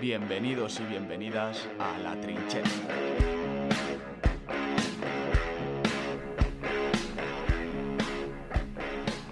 Bienvenidos y bienvenidas a La Trinchera.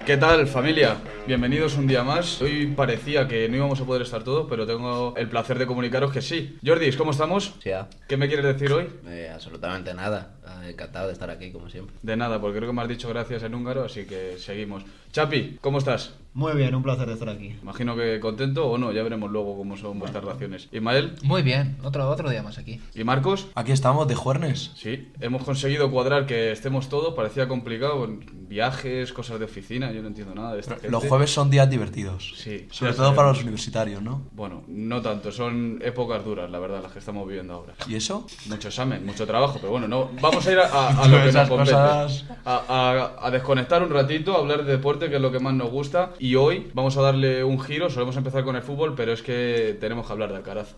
¿Qué tal familia? Bienvenidos un día más. Hoy parecía que no íbamos a poder estar todos, pero tengo el placer de comunicaros que sí. Jordis, ¿cómo estamos? Sí, ah, ¿Qué me quieres decir hoy? eh, absolutamente nada. Ah, Encantado de estar aquí, como siempre. De nada, porque creo que me has dicho gracias en húngaro, así que seguimos. Chapi, ¿cómo estás? Muy bien, un placer de estar aquí. Imagino que contento o no, ya veremos luego cómo son vuestras relaciones. Ismael Muy bien, otro, otro día más aquí. y Marcos. Aquí estamos, de Juernes. Sí, hemos conseguido cuadrar que estemos todos, parecía complicado, viajes, cosas de oficina, yo no entiendo nada de esta gente. Los jueves son días divertidos. Sí, Sobre todo para los universitarios, ¿no? Bueno, no tanto, son épocas duras, la verdad, las que estamos viviendo ahora. ¿Y eso? Mucho examen, mucho trabajo, pero bueno, no, vamos a ir a, a- a lo que nos compete. cosas- A, a- a desconectar un ratito, a hablar de deporte, que es lo que más nos gusta. Y hoy vamos a darle un giro, solemos empezar con el fútbol, pero es que tenemos que hablar de Alcaraz.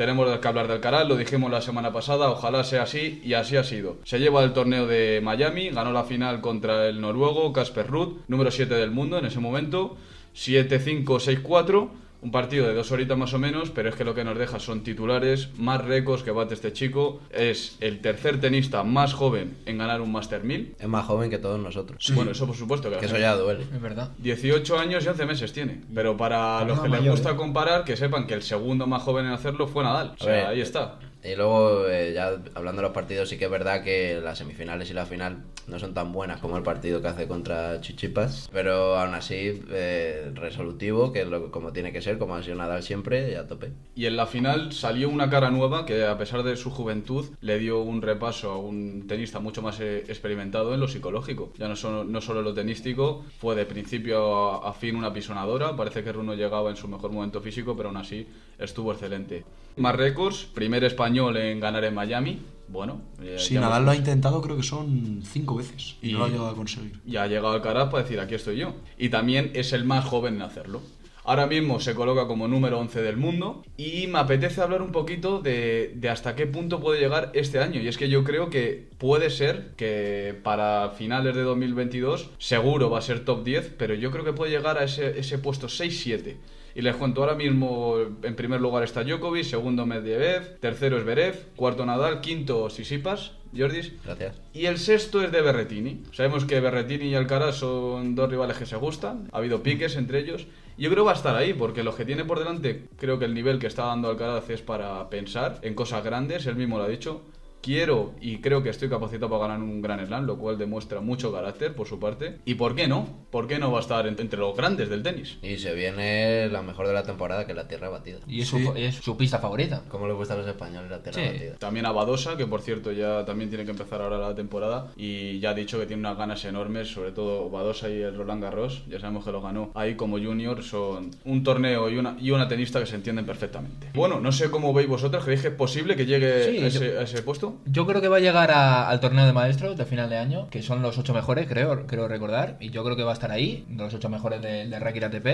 Tenemos que hablar de Alcaraz, lo dijimos la semana pasada, ojalá sea así, y así ha sido. Se lleva el torneo de Miami, ganó la final contra el noruego Casper Ruud, número 7 del mundo en ese momento, 7-5-6-4. Un partido de dos horitas más o menos, pero es que lo que nos deja son titulares, más récords que bate este chico. Es el tercer tenista más joven en ganar un Master 1000. Es más joven que todos nosotros. Bueno, eso por supuesto que, Que eso ya duele. Es verdad. 18 años y 11 meses tiene. Pero para los que les mayor, gusta ¿eh? comparar, que sepan que el segundo más joven en hacerlo fue Nadal. O sea, ver, ahí está. Y luego, eh, ya hablando de los partidos, sí que es verdad que las semifinales y la final no son tan buenas como el partido que hace contra Chichipas. Pero aún así, eh, resolutivo, que es lo, como tiene que ser, como ha sido Nadal siempre, y a tope. Y en la final salió una cara nueva que a pesar de su juventud le dio un repaso a un tenista mucho más eh, experimentado en lo psicológico. Ya no solo, no solo lo tenístico, fue de principio a, a fin una pisonadora. Parece que Runo llegaba en su mejor momento físico, pero aún así estuvo excelente. Más récords, primer español en ganar en Miami. Bueno, eh, Sí, ya Nadal lo ha intentado creo que son cinco veces y, Y- no lo ha llegado a conseguir. ya ha llegado Alcaraz para decir aquí estoy yo. Y también es el más joven en hacerlo. Ahora mismo se coloca como número 11 del mundo y me apetece hablar un poquito de, de hasta qué punto puede llegar este año. Y es que yo creo que puede ser que para finales de 2022 seguro va a ser top 10, pero yo creo que puede llegar a ese, ese puesto 6-7. Y les cuento ahora mismo, en primer lugar está Djokovic, segundo Medvedev, tercero es Berev, cuarto Nadal, quinto Sisipas, Jordis, Gracias. y el sexto es de Berretini. Sabemos que Berretini y Alcaraz son dos rivales que se gustan. Ha habido piques entre ellos. Y Yo creo que va a estar ahí, porque los que tiene por delante, creo que el nivel que está dando Alcaraz es para pensar en cosas grandes. Él mismo lo ha dicho. Quiero y creo que estoy capacitado para ganar un gran slam, lo cual demuestra mucho carácter por su parte. ¿Y por qué no? ¿Por qué no va a estar en- entre los grandes del tenis? Y se viene la mejor de la temporada, que es la tierra batida. Y es, Sí. su, es su pista favorita. ¿Cómo le gusta a los españoles la tierra Sí. batida? También a Badosa, que por cierto ya también tiene que empezar ahora la temporada y ya ha dicho que tiene unas ganas enormes, sobre todo Badosa y el Roland Garros, ya sabemos que lo ganó ahí como junior, son un torneo y una, y una tenista que se entienden perfectamente. Bueno, no sé cómo veis vosotros, ¿creéis que es posible que llegue Sí, a, ese, yo- a ese puesto? Yo creo que va a llegar al torneo de maestros de final de año, que son los ocho mejores, creo, recordar. Y yo creo que va a estar ahí, de los ocho mejores de, de Racket ATP.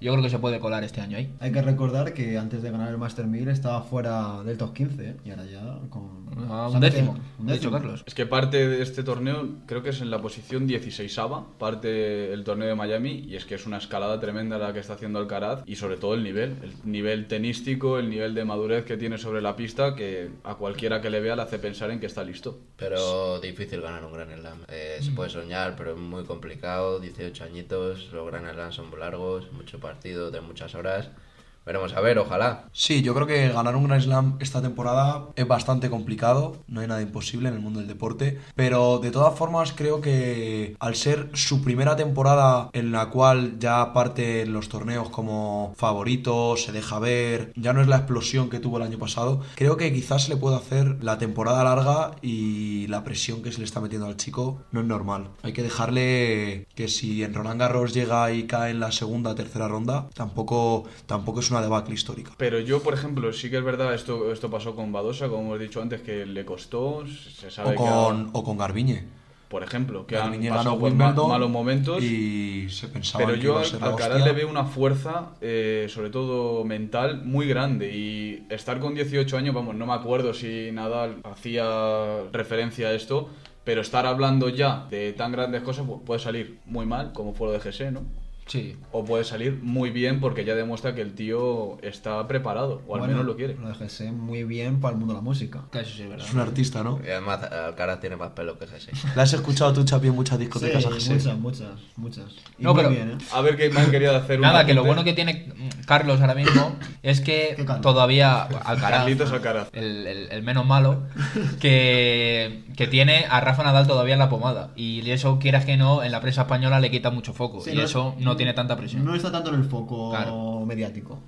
Yo creo que se puede colar este año ahí. Hay que recordar que antes de ganar el Master 1000 estaba fuera del top 15 ¿eh? y ahora ya con... A se un décimo, un ha dicho décimo. Carlos. Es que parte de este torneo, creo que es en la posición 16ava, parte el torneo de Miami, y es que es una escalada tremenda la que está haciendo Alcaraz, y sobre todo el nivel, el nivel tenístico, el nivel de madurez que tiene sobre la pista, que a cualquiera que le vea le hace pensar en que está listo. Pero difícil ganar un Gran Slam. Eh, se puede soñar, pero es muy complicado. 18 añitos, los Gran Slam son muy largos, mucho partido de muchas horas. Veremos a ver, ojalá. Sí, yo creo que ganar un Grand Slam esta temporada es bastante complicado, no hay nada imposible en el mundo del deporte, pero de todas formas creo que al ser su primera temporada en la cual ya parte en los torneos como favorito, se deja ver, ya no es la explosión que tuvo el año pasado, creo que quizás se le puede hacer la temporada larga y la presión que se le está metiendo al chico no es normal. Hay que dejarle que si en Roland Garros llega y cae en la segunda, tercera ronda, tampoco, tampoco es una debacle histórica. Pero yo, por ejemplo, sí que es verdad, esto, esto pasó con Badosa, como hemos dicho antes, que le costó, se sabe O que con, ha- o con Garbiñe. por ejemplo, que han pasado ganó por ma- Wimbledon malos momentos. y se pensaba Pero que yo iba a al ser la Alcaraz le veo una fuerza, eh, sobre todo mental, muy grande. Y estar con 18 años, vamos, no me acuerdo si Nadal hacía referencia a esto, pero estar hablando ya de tan grandes cosas pu- puede salir muy mal, como fue lo de GC, ¿no? Sí. o puede salir muy bien porque ya demuestra que el tío está preparado, o al Bueno, menos lo quiere. Lo de Jesse muy bien para el mundo de la música. Eso sí es verdad. Es un artista, ¿no? Y además, Alcaraz tiene más pelo que Jesse. ¿La has escuchado tú, Chapi, en muchas discotecas Sí, a Jesse? muchas, muchas, muchas. Y No, muy pero- bien, ¿eh? A ver qué más quería hacer un Nada, que lo bueno que tiene Carlos ahora mismo es que todavía Alcaraz, Carlitos Alcaraz. el, el- el menos malo, que, que tiene a Rafa Nadal todavía en la pomada. Y eso, quieras que no, en la prensa española le quita mucho foco. Sí, y eso no tiene tanta presión. No está tanto en el foco Claro. mediático.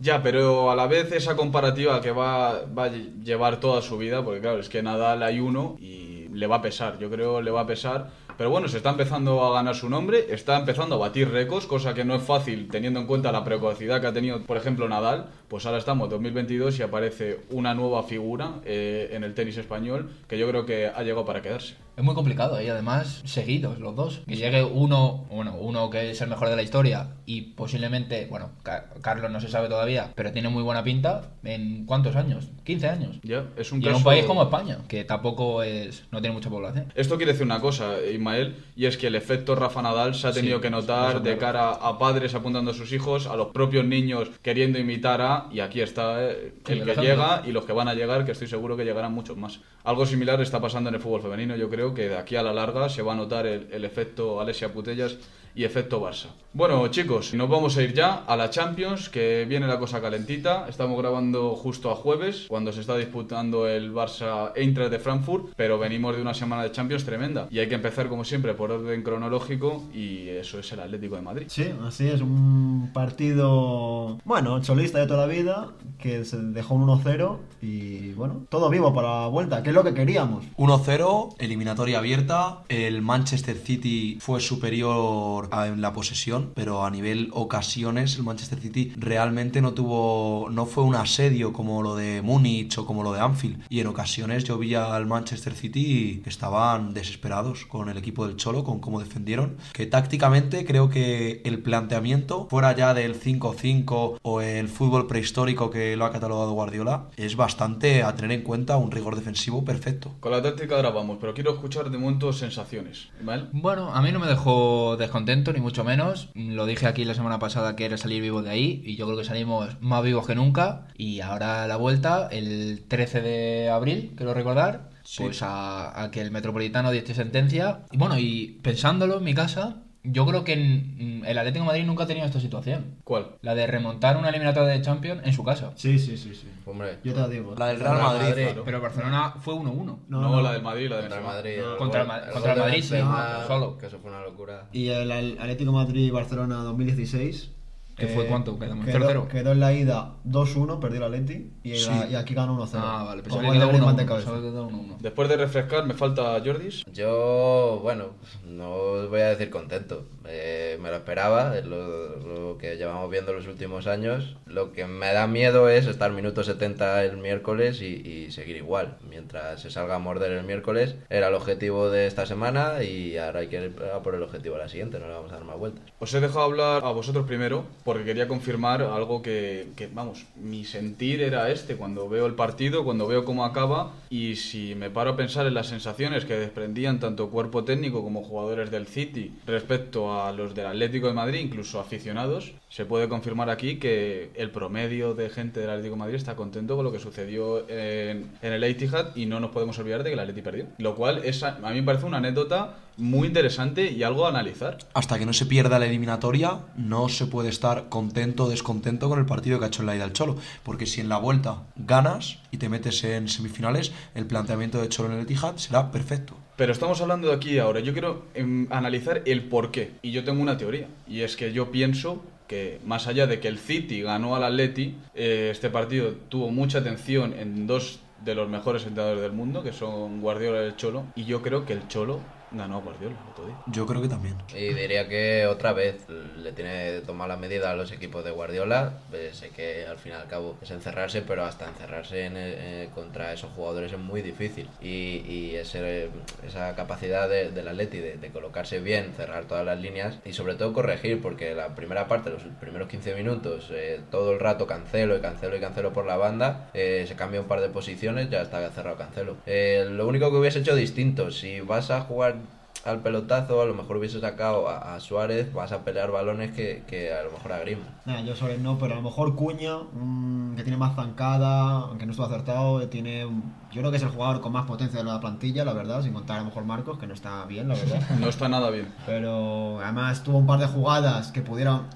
Ya, pero a la vez esa comparativa que va, va a llevar toda su vida, porque claro, es que Nadal hay uno y le va a pesar, yo creo le va a pesar. Pero bueno, se está empezando a ganar su nombre, está empezando a batir récords, cosa que no es fácil teniendo en cuenta la precocidad que ha tenido, por ejemplo, Nadal. Pues ahora estamos en 2022 y aparece una nueva figura eh, en el tenis español que yo creo que ha llegado para quedarse. Es muy complicado y además seguidos los dos. Que llegue uno, bueno, uno que es el mejor de la historia y posiblemente, bueno, Ca- Carlos no se sabe todavía, pero tiene muy buena pinta. ¿En cuántos años? 15 años. Ya, es un y en caso... un país como España, que tampoco es, no tiene mucha población. Esto quiere decir una cosa, Ismael, y es que el efecto Rafa Nadal se ha tenido Sí, que notar de cara a padres apuntando a sus hijos, a los propios niños queriendo imitar a, y aquí está eh, el que llega y los que van a llegar, que estoy seguro que llegarán muchos más. Algo similar está pasando en el fútbol femenino, yo creo que de aquí a la larga se va a notar el, el efecto Alessia Putellas y efecto Barça. Bueno, chicos, nos vamos a ir ya a la Champions, que viene la cosa calentita. Estamos grabando justo a jueves, cuando se está disputando el Barça Eintracht de Frankfurt, pero venimos de una semana de Champions tremenda. Y hay que empezar, como siempre, por orden cronológico, y eso es el Atlético de Madrid. Sí, así es, un partido, bueno, cholista de toda la vida, que se dejó un 1-0 y bueno, todo vivo para la vuelta, que es lo que queríamos. 1-0, eliminatoria abierta. El Manchester City fue superior a- en la posesión, pero a nivel ocasiones el Manchester City realmente no tuvo, no fue un asedio como lo de Múnich o como lo de Anfield. Y en ocasiones yo vi al Manchester City que estaban desesperados con el equipo del Cholo, con cómo defendieron. Que tácticamente creo que el planteamiento, fuera ya del 5-5 o el fútbol prehistórico que lo ha catalogado Guardiola, es bastante a tener en cuenta un rigor defensivo perfecto. Con la táctica ahora vamos, pero quiero escuchar de momento sensaciones. ¿Vale? Bueno, a mí no me dejó descontento, ni mucho menos. Lo dije aquí la semana pasada que era salir vivo de ahí, y yo creo que salimos más vivos que nunca. Y ahora la vuelta, el 13 de abril, quiero recordar, pues a, a que el Metropolitano diese sentencia. Y bueno, y pensándolo en mi casa, yo creo que en- el Atlético de Madrid nunca ha tenido esta situación. ¿Cuál? La de remontar una eliminatoria de Champions en su casa. Sí, sí, sí, sí. Hombre, Yo te lo digo. La del Real Real Madrid. Madrid. claro. Pero Barcelona fue 1-1. No, No, no. la del Madrid, la de contra el Benzema. Madrid. No. Contra el contra el Madrid, sí, solo. Que eso fue una locura. Y el Al- Atlético Madrid-Barcelona 2016. ¿Que fue cuánto? Quedamos quedó, 0-0. quedó en la ida 2-1, perdió el Atleti y, Sí. la- y aquí ganó 1-0. Ah, vale, Con pensaba que gol de quedó Griezmann 1-1. de cabeza. pensaba que quedó 1-1. Después de refrescar, me falta Jordis. Yo, bueno, no os voy a decir contento. Eh, me lo esperaba, es lo, lo que llevamos viendo los últimos años. Lo que me da miedo es estar minuto 70 el miércoles y, y seguir igual. Mientras se salga a morder el miércoles, era el objetivo de esta semana y ahora hay que ir a por el objetivo a la siguiente, no le vamos a dar más vueltas. Os he dejado hablar a vosotros primero porque quería confirmar algo que, vamos, mi sentir era este. Cuando veo el partido, cuando veo cómo acaba y si me paro a pensar en las sensaciones que desprendían tanto cuerpo técnico como jugadores del City respecto a los del Atlético de Madrid, incluso aficionados, se puede confirmar aquí que el promedio de gente del Atlético de Madrid está contento con lo que sucedió en, en el Etihad y no nos podemos olvidar de que el Atleti perdió. Lo cual es, a mí me parece una anécdota muy interesante y algo a analizar. Hasta que no se pierda la eliminatoria, no se puede estar contento o descontento con el partido que ha hecho en la ida el Cholo. Porque si en la vuelta ganas y te metes en semifinales, el planteamiento de Cholo en el Etihad será perfecto. Pero estamos hablando de aquí ahora. Yo quiero em, analizar el por qué. Y yo tengo una teoría. Y es que yo pienso que más allá de que el City ganó al Atleti, eh, este partido tuvo mucha atención en dos de los mejores entrenadores del mundo, que son Guardiola y el Cholo. Y yo creo que el Cholo ganó Guardiola el otro día. Yo creo que también. Y diría que otra vez le tiene que tomar la medida a los equipos de Guardiola. Eh, sé que al fin y al cabo es encerrarse, pero hasta encerrarse en el- eh, contra esos jugadores es muy difícil. Y, y ese- esa capacidad de- del Atleti de, de colocarse bien, cerrar todas las líneas y sobre todo corregir, porque la primera parte, los primeros 15 minutos, eh, todo el rato cancelo y cancelo y cancelo por la banda, eh, se cambia un par de posiciones, ya está cerrado cancelo. Eh, lo único que hubiese hecho distinto, si vas a jugar al pelotazo, a lo mejor hubiese sacado a, a Suárez, vas a pelear balones que, que a lo mejor a Griezmann. Nah, yo Suárez no, pero a lo mejor Cuña, mm, que tiene más zancada, aunque no estuvo acertado, tiene. Yo creo que es el jugador con más potencia de la plantilla, la verdad, sin contar a lo mejor Marcos, que no está bien, la verdad. No está nada bien. Pero además tuvo un par de jugadas que pudieron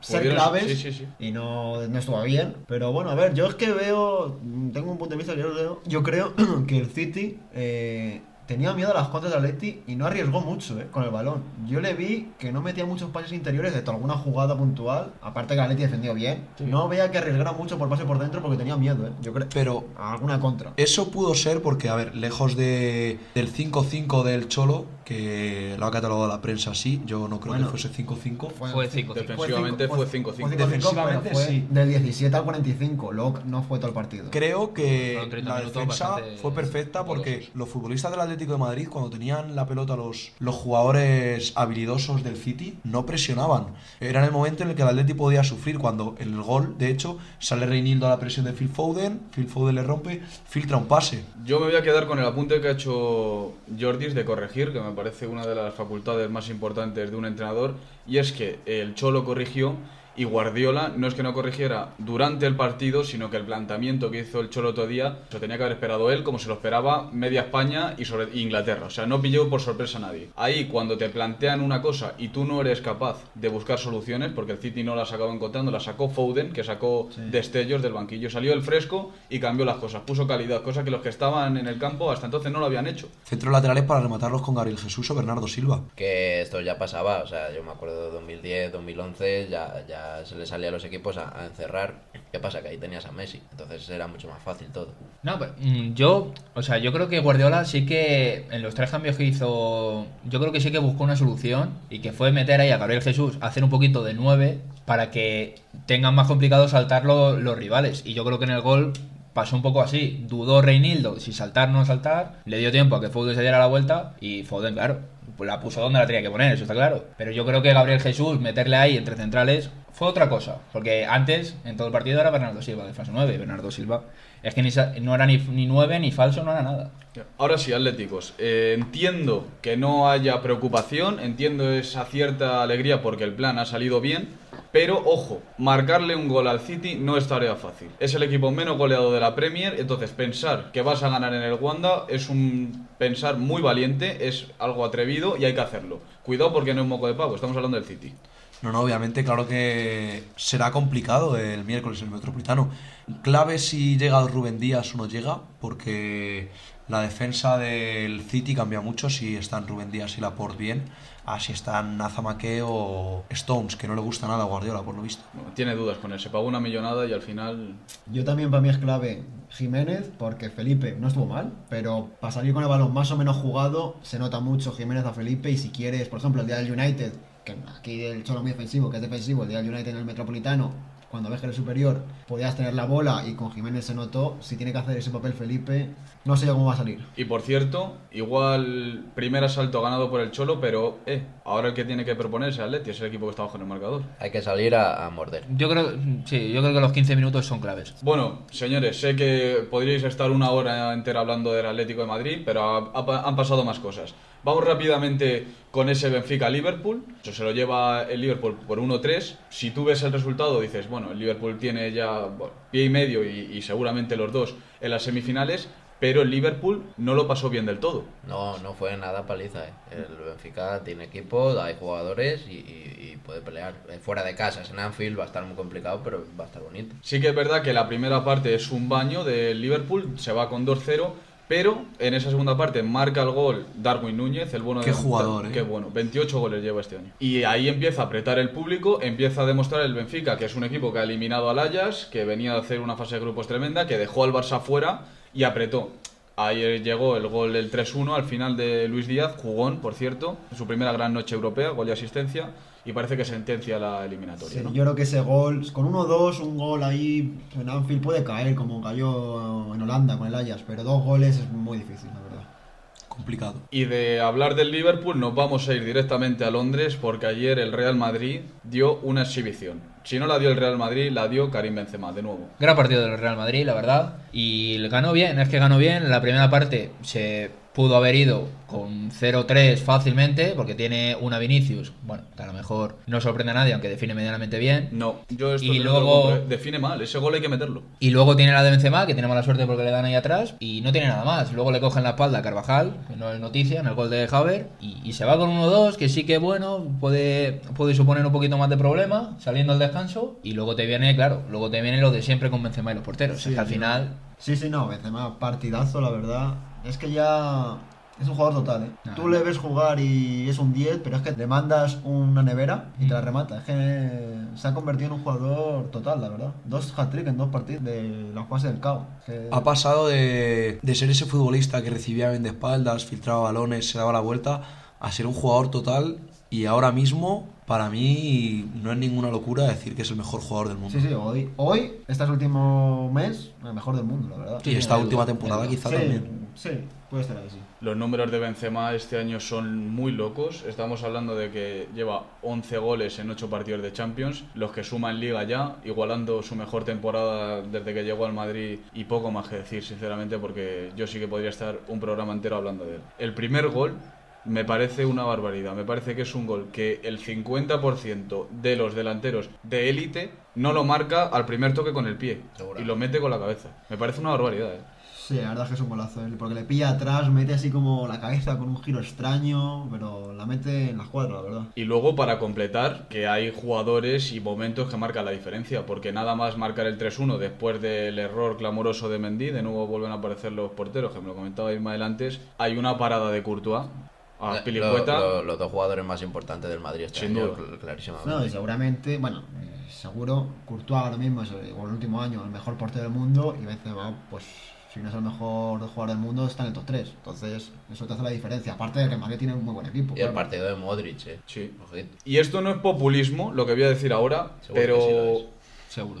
ser Pudieron- claves sí, sí, sí. y no, no estuvo bien. Pero bueno, a ver, yo es que veo, mm, tengo un punto de vista, yo, creo- yo creo que el City eh, tenía miedo a las contras del Atleti y no arriesgó mucho eh, con el balón. Yo le vi que no metía muchos pases interiores, de alguna jugada puntual, aparte que el Atleti defendió bien. No veía que arriesgara mucho por pase por dentro porque tenía miedo, eh, yo creo. Pero A alguna contra. Eso pudo ser porque, a ver, lejos de, del 5-5 del Cholo, que lo ha catalogado la prensa así, yo no creo Bueno. que fuese 5-5. Fue 5-5. Defensivamente fue 5-5. cinco, Defensivamente, fue sí. Del 17 al 45, luego no fue todo el partido. Creo que Fueron 30 la defensa bastante fue perfecta porque los futbolistas del De Madrid, cuando tenían la pelota los, los jugadores habilidosos del City, no presionaban. Era en el momento en el que el Atlético podía sufrir, cuando en el gol, de hecho, sale Reinildo a la presión de Phil Foden, Phil Foden le rompe, filtra un pase. Yo me voy a quedar con el apunte que ha hecho Jordis de corregir, que me parece una de las facultades más importantes de un entrenador, y es que el Cholo corrigió y Guardiola no es que no corrigiera durante el partido, sino que el planteamiento que hizo el Cholo otro día lo tenía que haber esperado él, como se lo esperaba media España y sobre Inglaterra. O sea, no pilló por sorpresa a nadie. Ahí, cuando te plantean una cosa y tú no eres capaz de buscar soluciones, porque el City no las acabó encontrando, la sacó Foden, que sacó destellos del banquillo. Salió el fresco y cambió las cosas, puso calidad, cosa que los que estaban en el campo hasta entonces no lo habían hecho. Centros laterales para rematarlos con Gabriel Jesús o Bernardo Silva. Que esto ya pasaba, o sea, yo me acuerdo de 2010, 2011, ya, ya se le salía a los equipos a, encerrar. ¿Qué pasa? Que ahí tenías a Messi, entonces era mucho más fácil todo. No, pero, mm, yo, o sea, yo creo que Guardiola sí que en los tres cambios que hizo, yo creo que sí que buscó una solución y que fue meter ahí a Gabriel Jesús, hacer un poquito de 9 para que tengan más complicado saltar lo- los rivales. Y yo creo que en el gol pasó un poco así. Dudó Reinildo si saltar o no saltar, le dio tiempo a que Foden se diera la vuelta y Foden, claro, la puso donde la tenía que poner, eso está claro. Pero yo creo que Gabriel Jesús, meterle ahí entre centrales, fue otra cosa. Porque antes, en todo el partido, era Bernardo Silva de falso 9. Bernardo Silva es que ni, no era ni, ni 9 ni falso, no era nada. Ahora sí, Atléticos. Eh, entiendo que no haya preocupación, entiendo esa cierta alegría porque el plan ha salido bien, pero ojo, marcarle un gol al City no es tarea fácil. Es el equipo menos goleado de la Premier, entonces pensar que vas a ganar en el Wanda es un pensar muy valiente, es algo atrevido y hay que hacerlo. Cuidado porque no es moco de pavo, estamos hablando del City. No, no, obviamente, claro que será complicado el miércoles en el Metropolitano. Clave si llega Rubén Díaz o no llega, porque la defensa del City cambia mucho si están Rubén Díaz y Laporte bien, a si están Nazamaque o Stones, que no le gusta nada a Guardiola, por lo visto. Bueno, tiene dudas con él, se pagó una millonada y al final... Yo también para mí es clave Jiménez, porque Felipe no estuvo mal, pero para salir con el balón más o menos jugado se nota mucho Jiménez a Felipe y si quieres, por ejemplo, el día del United, aquí el Cholo muy defensivo, que es defensivo, el del United en el Metropolitano, cuando ves que eres superior, podías tener la bola y con Jiménez se notó, si tiene que hacer ese papel Felipe, no sé cómo va a salir. Y por cierto, igual primer asalto ganado por el Cholo, pero eh, ahora el que tiene que proponer es el Atleti, es el equipo que está bajo en el marcador. Hay que salir a, a morder. Yo creo, sí, yo creo que los 15 minutos son claves. Bueno, señores, sé que podríais estar una hora entera hablando del Atlético de Madrid, pero ha- ha- han pasado más cosas. Vamos rápidamente con ese Benfica-Liverpool. Eso se lo lleva el Liverpool por 1-3. Si tú ves el resultado, dices, bueno, el Liverpool tiene ya bueno, pie y medio y, y seguramente los dos en las semifinales, pero el Liverpool no lo pasó bien del todo. No, no fue nada paliza. ¿eh? El Benfica tiene equipo, hay jugadores y, y- y puede pelear. Eh, Fuera de casa, en Anfield va a estar muy complicado, pero va a estar bonito. Sí que es verdad que la primera parte es un baño del Liverpool, se va con 2-0, pero en esa segunda parte marca el gol Darwin Núñez, el bueno Qué de jugador, ¿eh? Qué bueno, 28 goles lleva este año. Y ahí empieza a apretar el público, empieza a demostrar el Benfica que es un equipo que ha eliminado al Ajax, que venía a hacer una fase de grupos tremenda, que dejó al Barça fuera y apretó. Ayer llegó el gol del 3-1 al final de Luis Díaz, jugón, por cierto, su primera gran noche europea, gol y asistencia, y parece que sentencia la eliminatoria. Sí, ¿no? Yo creo que ese gol, con 1-2, un gol ahí en Anfield puede caer, como cayó en Holanda con el Ajax, pero dos goles es muy difícil, la verdad. Complicado. Y de hablar del Liverpool nos vamos a ir directamente a Londres porque ayer el Real Madrid dio una exhibición. Si no la dio el Real Madrid, la dio Karim Benzema de nuevo. Gran partido del Real Madrid, la verdad. Y ganó bien, es que ganó bien. En la primera parte se pudo haber ido con 0-3 fácilmente, porque tiene una Vinicius, bueno, que a lo mejor no sorprende a nadie, aunque define medianamente bien. No, yo esto Y lo luego- define mal, ese gol hay que meterlo. Y luego tiene la de Benzema, que tiene mala suerte porque le dan ahí atrás, y no tiene nada más. Luego le cogen la espalda a Carvajal, que no es noticia, en el gol de Haver, y, y se va con 1-2, que sí que bueno, puede, puede suponer un poquito más de problema, saliendo al descanso, y luego te viene, claro, luego te viene lo de siempre con Benzema y los porteros. Sí, es que al sí. final... Sí, sí, no, Benzema, partidazo, la verdad. Es que ya es un jugador total, ¿eh? Ah, Tú le ves jugar y es un 10, pero es que le mandas una nevera y te la remata. Es que se ha convertido en un jugador total, la verdad. Dos hat-trick en dos partidos de la fase del CAO. Que- Ha pasado de, de ser ese futbolista que recibía bien de espaldas, filtraba balones, se daba la vuelta, a ser un jugador total y ahora mismo, para mí, no es ninguna locura decir que es el mejor jugador del mundo. Sí, sí, hoy, hoy, este último mes, el mejor del mundo, la verdad. y esta última duda, temporada quizá sí, también. sí, puede ser así. Los números de Benzema este año son muy locos. Estamos hablando de que lleva 11 goles en 8 partidos de Champions, los que suma en Liga ya, igualando su mejor temporada desde que llegó al Madrid y poco más que decir, sinceramente, porque yo sí que podría estar un programa entero hablando de él. El primer gol me parece una barbaridad. Me parece que es un gol que el 50% de los delanteros de élite no lo marca al primer toque con el pie y lo mete con la cabeza. Me parece una barbaridad. ¿eh? Sí, la verdad es que es un golazo, ¿eh? porque le pilla atrás, mete así como la cabeza con un giro extraño, pero la mete en la cuadra, la verdad. Y luego para completar, que hay jugadores y momentos que marcan la diferencia, porque nada más marcar el 3-1 después del error clamoroso de Mendy, de nuevo vuelven a aparecer los porteros, que me lo comentaba Ismael antes, hay una parada de Courtois a Lo- Pilicueta. lo- los dos jugadores más importantes del Madrid este Sin año, duda. cl- clarísimamente. No, y seguramente, bueno, eh, seguro, Courtois ahora mismo es el, o el último año el mejor portero del mundo y Benzema, pues si no es el mejor jugador del mundo, está en el top 3. Entonces, eso te hace la diferencia. Aparte de que el Madrid tiene un muy buen equipo. y el claro. partido de Modric, eh. Sí. Ojito. Y esto no es populismo, lo que voy a decir ahora, Seguro pero que sí lo es. Seguro.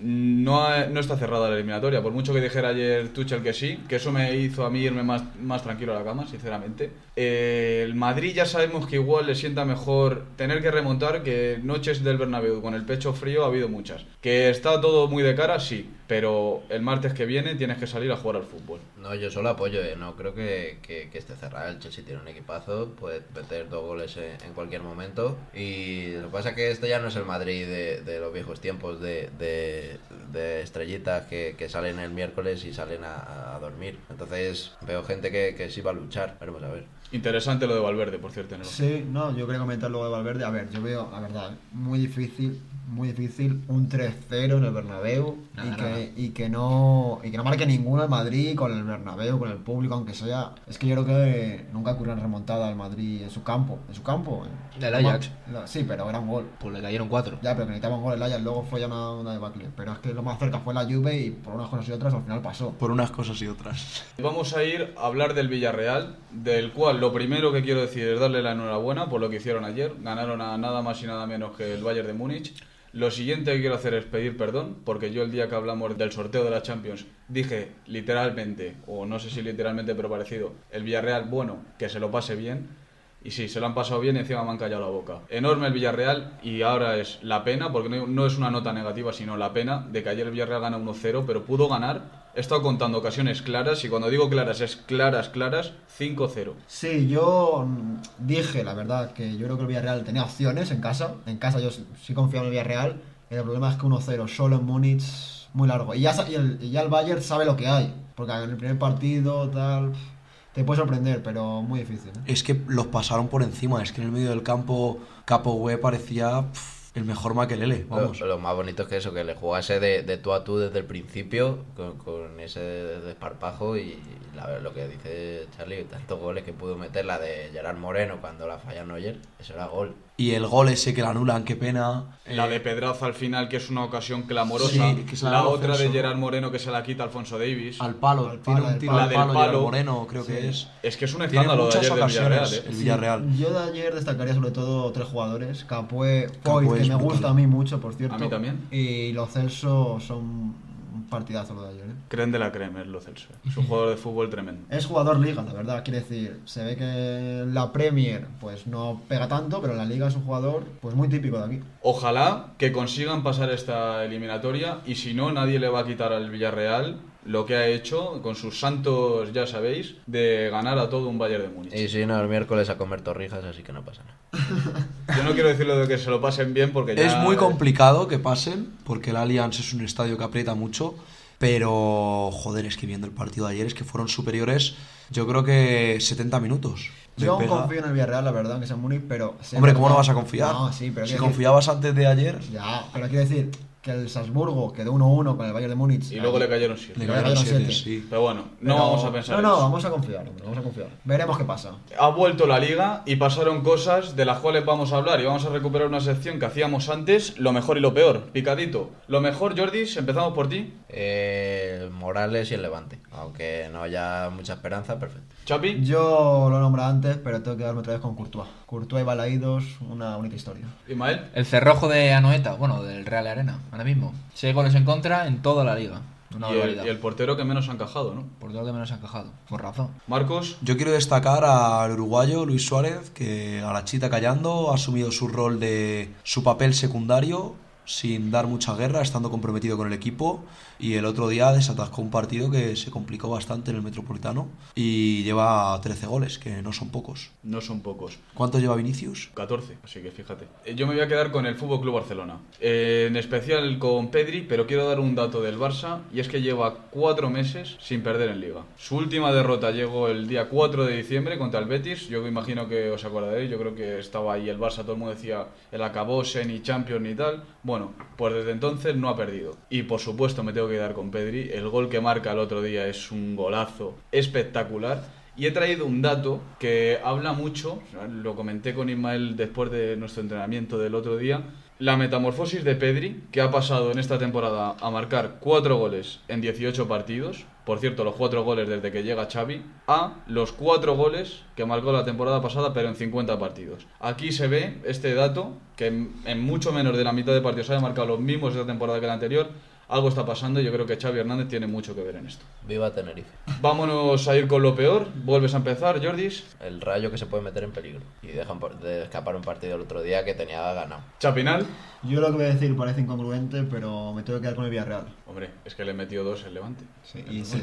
No, ha- no está cerrada la eliminatoria. Por mucho que dijera ayer Tuchel que sí, que eso me hizo a mí irme más, más tranquilo a la cama, sinceramente. Eh, el Madrid ya sabemos que igual le sienta mejor tener que remontar que noches del Bernabéu con el pecho frío ha habido muchas. Que está todo muy de cara, sí, pero el martes que viene tienes que salir a jugar al fútbol. No, yo solo apoyo, eh. no creo que, que, que esté cerrado. El Chelsea tiene un equipazo, puede meter dos goles en, en cualquier momento. Y lo que pasa es que este ya no es el Madrid de, de los viejos tiempos de, de, de estrellitas que, que salen el miércoles y salen a, a dormir. Entonces veo gente que, que sí va a luchar. Veremos a ver. Interesante lo de Valverde, por cierto. ¿no? Sí, no, yo quería comentar luego de Valverde. A ver, yo veo, la verdad, muy difícil, muy difícil un 3-0 en el Bernabéu Nada, y, nada. que, y, que no, y que no marque ninguno al Madrid con el Bernabéu, con el público, aunque sea. Es que yo creo que nunca ocurrió una remontada al Madrid en su campo. En su campo. en- Del Ajax. No, Sí, pero era un gol. Pues le cayeron cuatro. Ya, pero que necesitaba un gol el Ajax, luego fue ya una, una debacle. Pero es que lo más cerca fue la Juve y por unas cosas y otras al final pasó. Por unas cosas y otras. Vamos a ir a hablar del Villarreal, del cual lo primero que quiero decir es darle la enhorabuena por lo que hicieron ayer. Ganaron a nada más y nada menos que el Bayern de Múnich. Lo siguiente que quiero hacer es pedir perdón, porque yo el día que hablamos del sorteo de la Champions dije literalmente, o no sé si literalmente pero parecido, el Villarreal, bueno, que se lo pase bien. Y sí, se lo han pasado bien encima me han callado la boca. Enorme el Villarreal y ahora es la pena, porque no, no es una nota negativa, sino la pena de que ayer el Villarreal gana 1-0, pero pudo ganar. He estado contando ocasiones claras y cuando digo claras es claras, claras, 5-0. Sí, yo mm, dije, la verdad, que yo creo que el Villarreal tenía opciones en casa. En casa yo sí- confiaba en el Villarreal. El problema es que 1-0 solo en Múnich, muy largo. Y ya, y el, y ya el Bayern sabe lo que hay. Porque en el primer partido, tal, te puede sorprender, pero muy difícil. ¿eh? Es que los pasaron por encima. Es que en el medio del campo, Capo parecía el mejor Makelele. Lo, Vamos. lo más bonito es que eso, que le jugase de, de tú a tú desde el principio, con, con ese desparpajo y la- lo que dice Charlie, tantos goles que pudo meter, la de Gerard Moreno cuando la falla Neuer, eso era gol. Y el gol ese que la anulan, qué pena. La Eh, de Pedraza al final, que es una ocasión clamorosa. Sí, que se la otra de. Gerard Moreno que se la quita Alfonso Davis. Al palo, Al tiene palo, un al tiro palo. al La palo, Gerard palo. Moreno, creo Sí. que es. Es que es un Tiene escándalo de ayer del ocasiones Villarreal. ¿eh? el Villarreal. Yo de ayer destacaría sobre todo tres jugadores. Capoe, Foyt, que me brutal. gusta a mí mucho, por cierto. A mí también. Y los Celso son un partidazo lo de ayer. ¿eh? Creen de la crema, es lo Celso. Es un jugador de fútbol tremendo. Es jugador liga, la verdad, quiere decir, se ve que la Premier pues no pega tanto, pero la liga es un jugador pues muy típico de aquí. Ojalá que consigan pasar esta eliminatoria y si no, nadie le va a quitar al Villarreal lo que ha hecho con sus santos, ya sabéis, de ganar a todo un Bayern de Múnich. Y si no, el miércoles a comer torrijas, así que no pasa nada. Yo no quiero decirlo de que se lo pasen bien porque ya... Es muy complicado que pasen, porque el Allianz es un estadio que aprieta mucho, pero joder, es que viendo el partido de ayer es que fueron superiores, yo creo que 70 minutos. Yo aún pega. confío en el Villarreal, la verdad, aunque sea Múnich, pero... Hombre, ¿cómo no vas a confiar? No, sí, pero si decir- confiabas antes de ayer, Ya, pero quiero decir que el Salzburgo quedó 1-1 con el Bayern de Múnich. Y luego le cayeron siete. le Le cayeron cayeron siete, siete. sí. Pero bueno, no Pero- vamos a pensar No, no, eso. vamos a confiar, hombre, vamos a confiar. Veremos qué pasa. Ha vuelto la liga y pasaron cosas de las cuales vamos a hablar y vamos a recuperar una sección que hacíamos antes, lo mejor y lo peor, picadito. Lo mejor, Jordis, empezamos por ti. Eh, Morales y el Levante. Aunque no haya mucha esperanza, perfecto. Chapi. Yo lo nombré antes, pero tengo que darme otra vez con Courtois. Courtois y Balaídos, una única historia. Ismael. El cerrojo de Anoeta, bueno, del Real Arena, ahora mismo. Seis goles en contra en toda la liga. Una Y el, y el portero que menos ha encajado, ¿no? Por todo lo que menos ha encajado. Con razón. Marcos. yo quiero destacar al uruguayo Luis Suárez, que a la chita callando ha asumido su rol de su papel secundario sin dar mucha guerra, estando comprometido con el equipo. Y el otro día desatascó un partido que se complicó bastante en el Metropolitano y lleva 13 goles, que no son pocos. No son pocos. ¿Cuántos lleva Vinicius? 14, así que fíjate. Eh, Yo me voy a quedar con el Fútbol Club Barcelona. Eh, en especial con Pedri, pero quiero dar un dato del Barça y es que lleva cuatro meses sin perder en Liga. Su última derrota llegó el día 4 de diciembre contra el Betis. Yo imagino que os acordaréis. Yo creo que estaba ahí el Barça, todo el mundo decía el acabose, ni Champions ni tal. Bueno, pues desde entonces no ha perdido. Y por supuesto me tengo que quedar con Pedri. El gol que marca el otro día es un golazo espectacular. Y he traído un dato que habla mucho, lo comenté con Ismael después de nuestro entrenamiento del otro día, la metamorfosis de Pedri, que ha pasado en esta temporada a marcar 4 goles en 18 partidos, por cierto, los 4 goles desde que llega Xavi, a los 4 goles que marcó la temporada pasada, pero en 50 partidos. Aquí se ve este dato, que en, mucho menos de la mitad de partidos haya marcado los mismos esta temporada que la anterior, algo está pasando y yo creo que Xavi Hernández tiene mucho que ver en esto. Viva Tenerife. Vámonos a ir con lo peor. Vuelves a empezar, Jordis. El rayo que se puede meter en peligro. Y dejan de escapar un partido el otro día que tenía ganado. Chapinal. Yo lo que voy a decir parece incongruente, pero me tengo que quedar con el Villarreal. Hombre, es que le metió dos el Levante. Sí, y El se-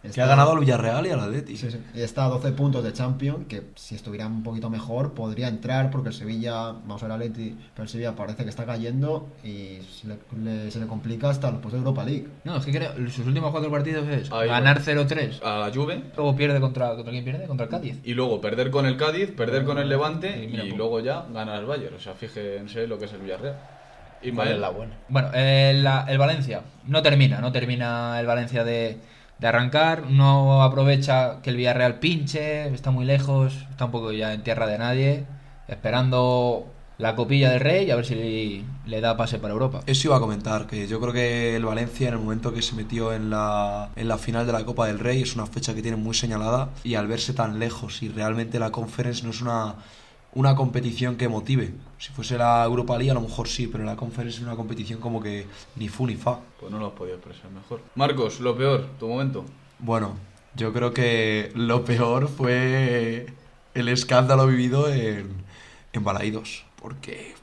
Que ha ganado al Villarreal y al Atleti. Sí, sí. Y está a 12 puntos de Champions, que si estuviera un poquito mejor podría entrar, porque el Sevilla, vamos a ver a Leti, pero el Sevilla parece que está cayendo y se le, le- se le complica hasta los puestos de Europa League. No, es que creo, sus últimos cuatro partidos es Ahí ganar 0-3. A la Juve. Luego pierde contra, contra quién pierde, contra el Cádiz. Y luego perder con el Cádiz, perder con el Levante mira, y luego ya ganar al Bayern. O sea, fíjense lo que es el Villarreal. ¿Cuál es Ismael. la buena? Bueno, el, la- el Valencia no termina, no termina el Valencia de, de arrancar, no aprovecha que el Villarreal pinche, está muy lejos, está un poco ya en tierra de nadie, esperando la copilla del Rey y a ver si le, da pase para Europa. Eso iba a comentar, que yo creo que el Valencia en el momento que se metió en la, en la final de la Copa del Rey es una fecha que tiene muy señalada y al verse tan lejos y realmente la Conference no es una, una competición que motive. Si fuese la Europa League a lo mejor sí, pero la Conference es una competición como que ni fu ni fa. Pues no lo has podido expresar mejor. Marcos, lo peor, tu momento. Bueno, yo creo que lo peor fue el escándalo vivido en, en Balaídos, porque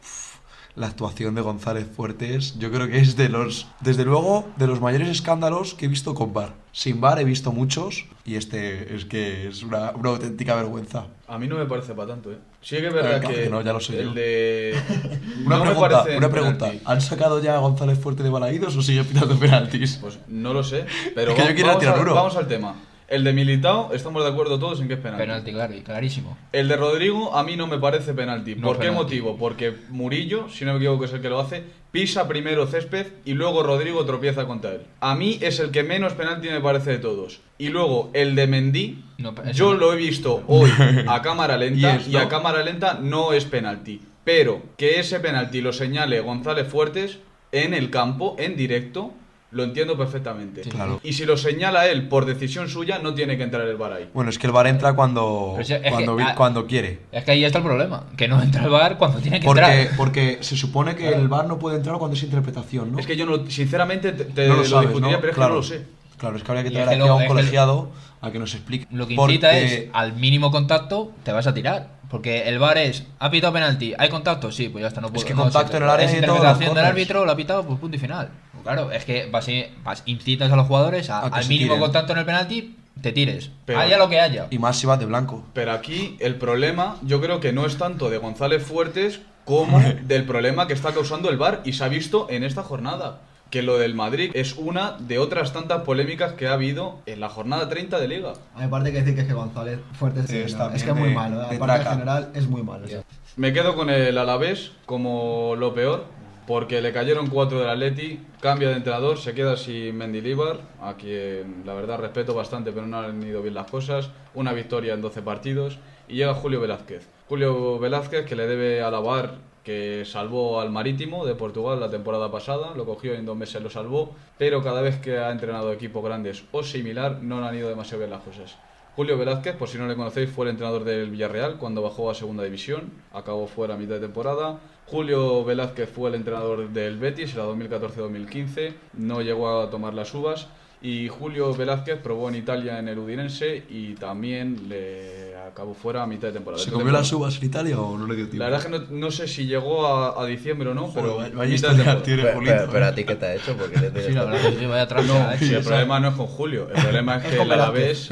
la actuación de González Fuertes yo creo que es de los, desde luego, de los mayores escándalos que he visto con VAR. Sin VAR he visto muchos y este es que es una, una auténtica vergüenza. A mí no me parece para tanto, ¿eh? Sí que es verdad claro que, que no, ya lo sé el yo. de... Una no pregunta, una pregunta. penalti. ¿Han sacado ya a González Fuerte de Balaídos o sigue pitando penaltis? Pues no lo sé, pero Es que yo va- quiero vamos, tirar a- uno. vamos al tema. El de Militao, estamos de acuerdo todos en que es penalti. Penalti, claro, y clarísimo. El de Rodrigo a mí no me parece penalti. No ¿Por qué penalti. motivo? Porque Murillo, si no me equivoco es el que lo hace, pisa primero césped y luego Rodrigo tropieza contra él. A mí es el que menos penalti me parece de todos. Y luego el de Mendy, No, yo no. lo he visto hoy a cámara lenta Y y a cámara lenta no es penalti. Pero que ese penalti lo señale González Fuertes en el campo, en directo, lo entiendo perfectamente. Sí. Claro. Y si lo señala él por decisión suya, no tiene que entrar el VAR ahí. Bueno, es que el VAR entra cuando, si- es que- cuando, ah, cuando quiere. Es que ahí está el problema, que no entra el bar cuando tiene que Porque, entrar. porque se supone que el VAR no puede entrar cuando es interpretación, ¿no? Es que yo no, sinceramente te, te no lo, lo sabes, discutiría, ¿no? pero es claro. que no lo sé. Claro, es que habría que traer es que aquí a un es que- colegiado a que nos explique. Lo que incita Porque- es al mínimo contacto te vas a tirar. Porque el bar es, ha pitado penalti, ¿hay contacto? Sí, pues ya está, no puedo. que no, contacto en el área Es interpretación del árbitro, lo ha pitado, pues punto y final. Claro, es que vas, vas- incitas a los jugadores a- al mínimo tiren. contacto en el penalti, te tires. Pero- haya lo que haya. Y más si vas de blanco. Pero aquí el problema yo creo que no es tanto de González Fuertes como del problema que está causando el VAR y se ha visto en esta jornada. Que lo del Madrid es una de otras tantas polémicas que ha habido en la jornada 30 de Liga. Aparte que decir que es que González fuerte sí, Es no, es que es muy malo. ¿eh? Aparte en general es muy malo. sí. Me quedo con el Alavés como lo peor, porque le cayeron cuatro del Atleti, cambia de entrenador, se queda sin Mendilibar, a quien la verdad respeto bastante, pero no han ido bien las cosas, una victoria en 12 partidos, y llega Julio Velázquez. Julio Velázquez que le debe alabar que salvó al Marítimo de Portugal la temporada pasada, lo cogió en dos meses lo salvó, pero cada vez que ha entrenado equipos grandes o similar no han ido demasiado bien las cosas. Julio Velázquez, por si no le conocéis, fue el entrenador del Villarreal cuando bajó a segunda división, acabó fuera a mitad de temporada. Julio Velázquez fue el entrenador del Betis en la 2014-2015, no llegó a tomar las uvas. Y Julio Velázquez probó en Italia en el Udinense y también le acabó fuera a mitad de temporada. ¿Se Esta comió las uvas en Italia o no le dio tiempo? La verdad es que no, no sé si llegó a, a diciembre o no, pero Joder, vaya mitad de tiene Pero, Julito, pero- pero a ti qué te ha hecho, porque de Sí, la verdad que sí, vaya hecho. Sí, el problema no es con Julio, el problema es que el Alavés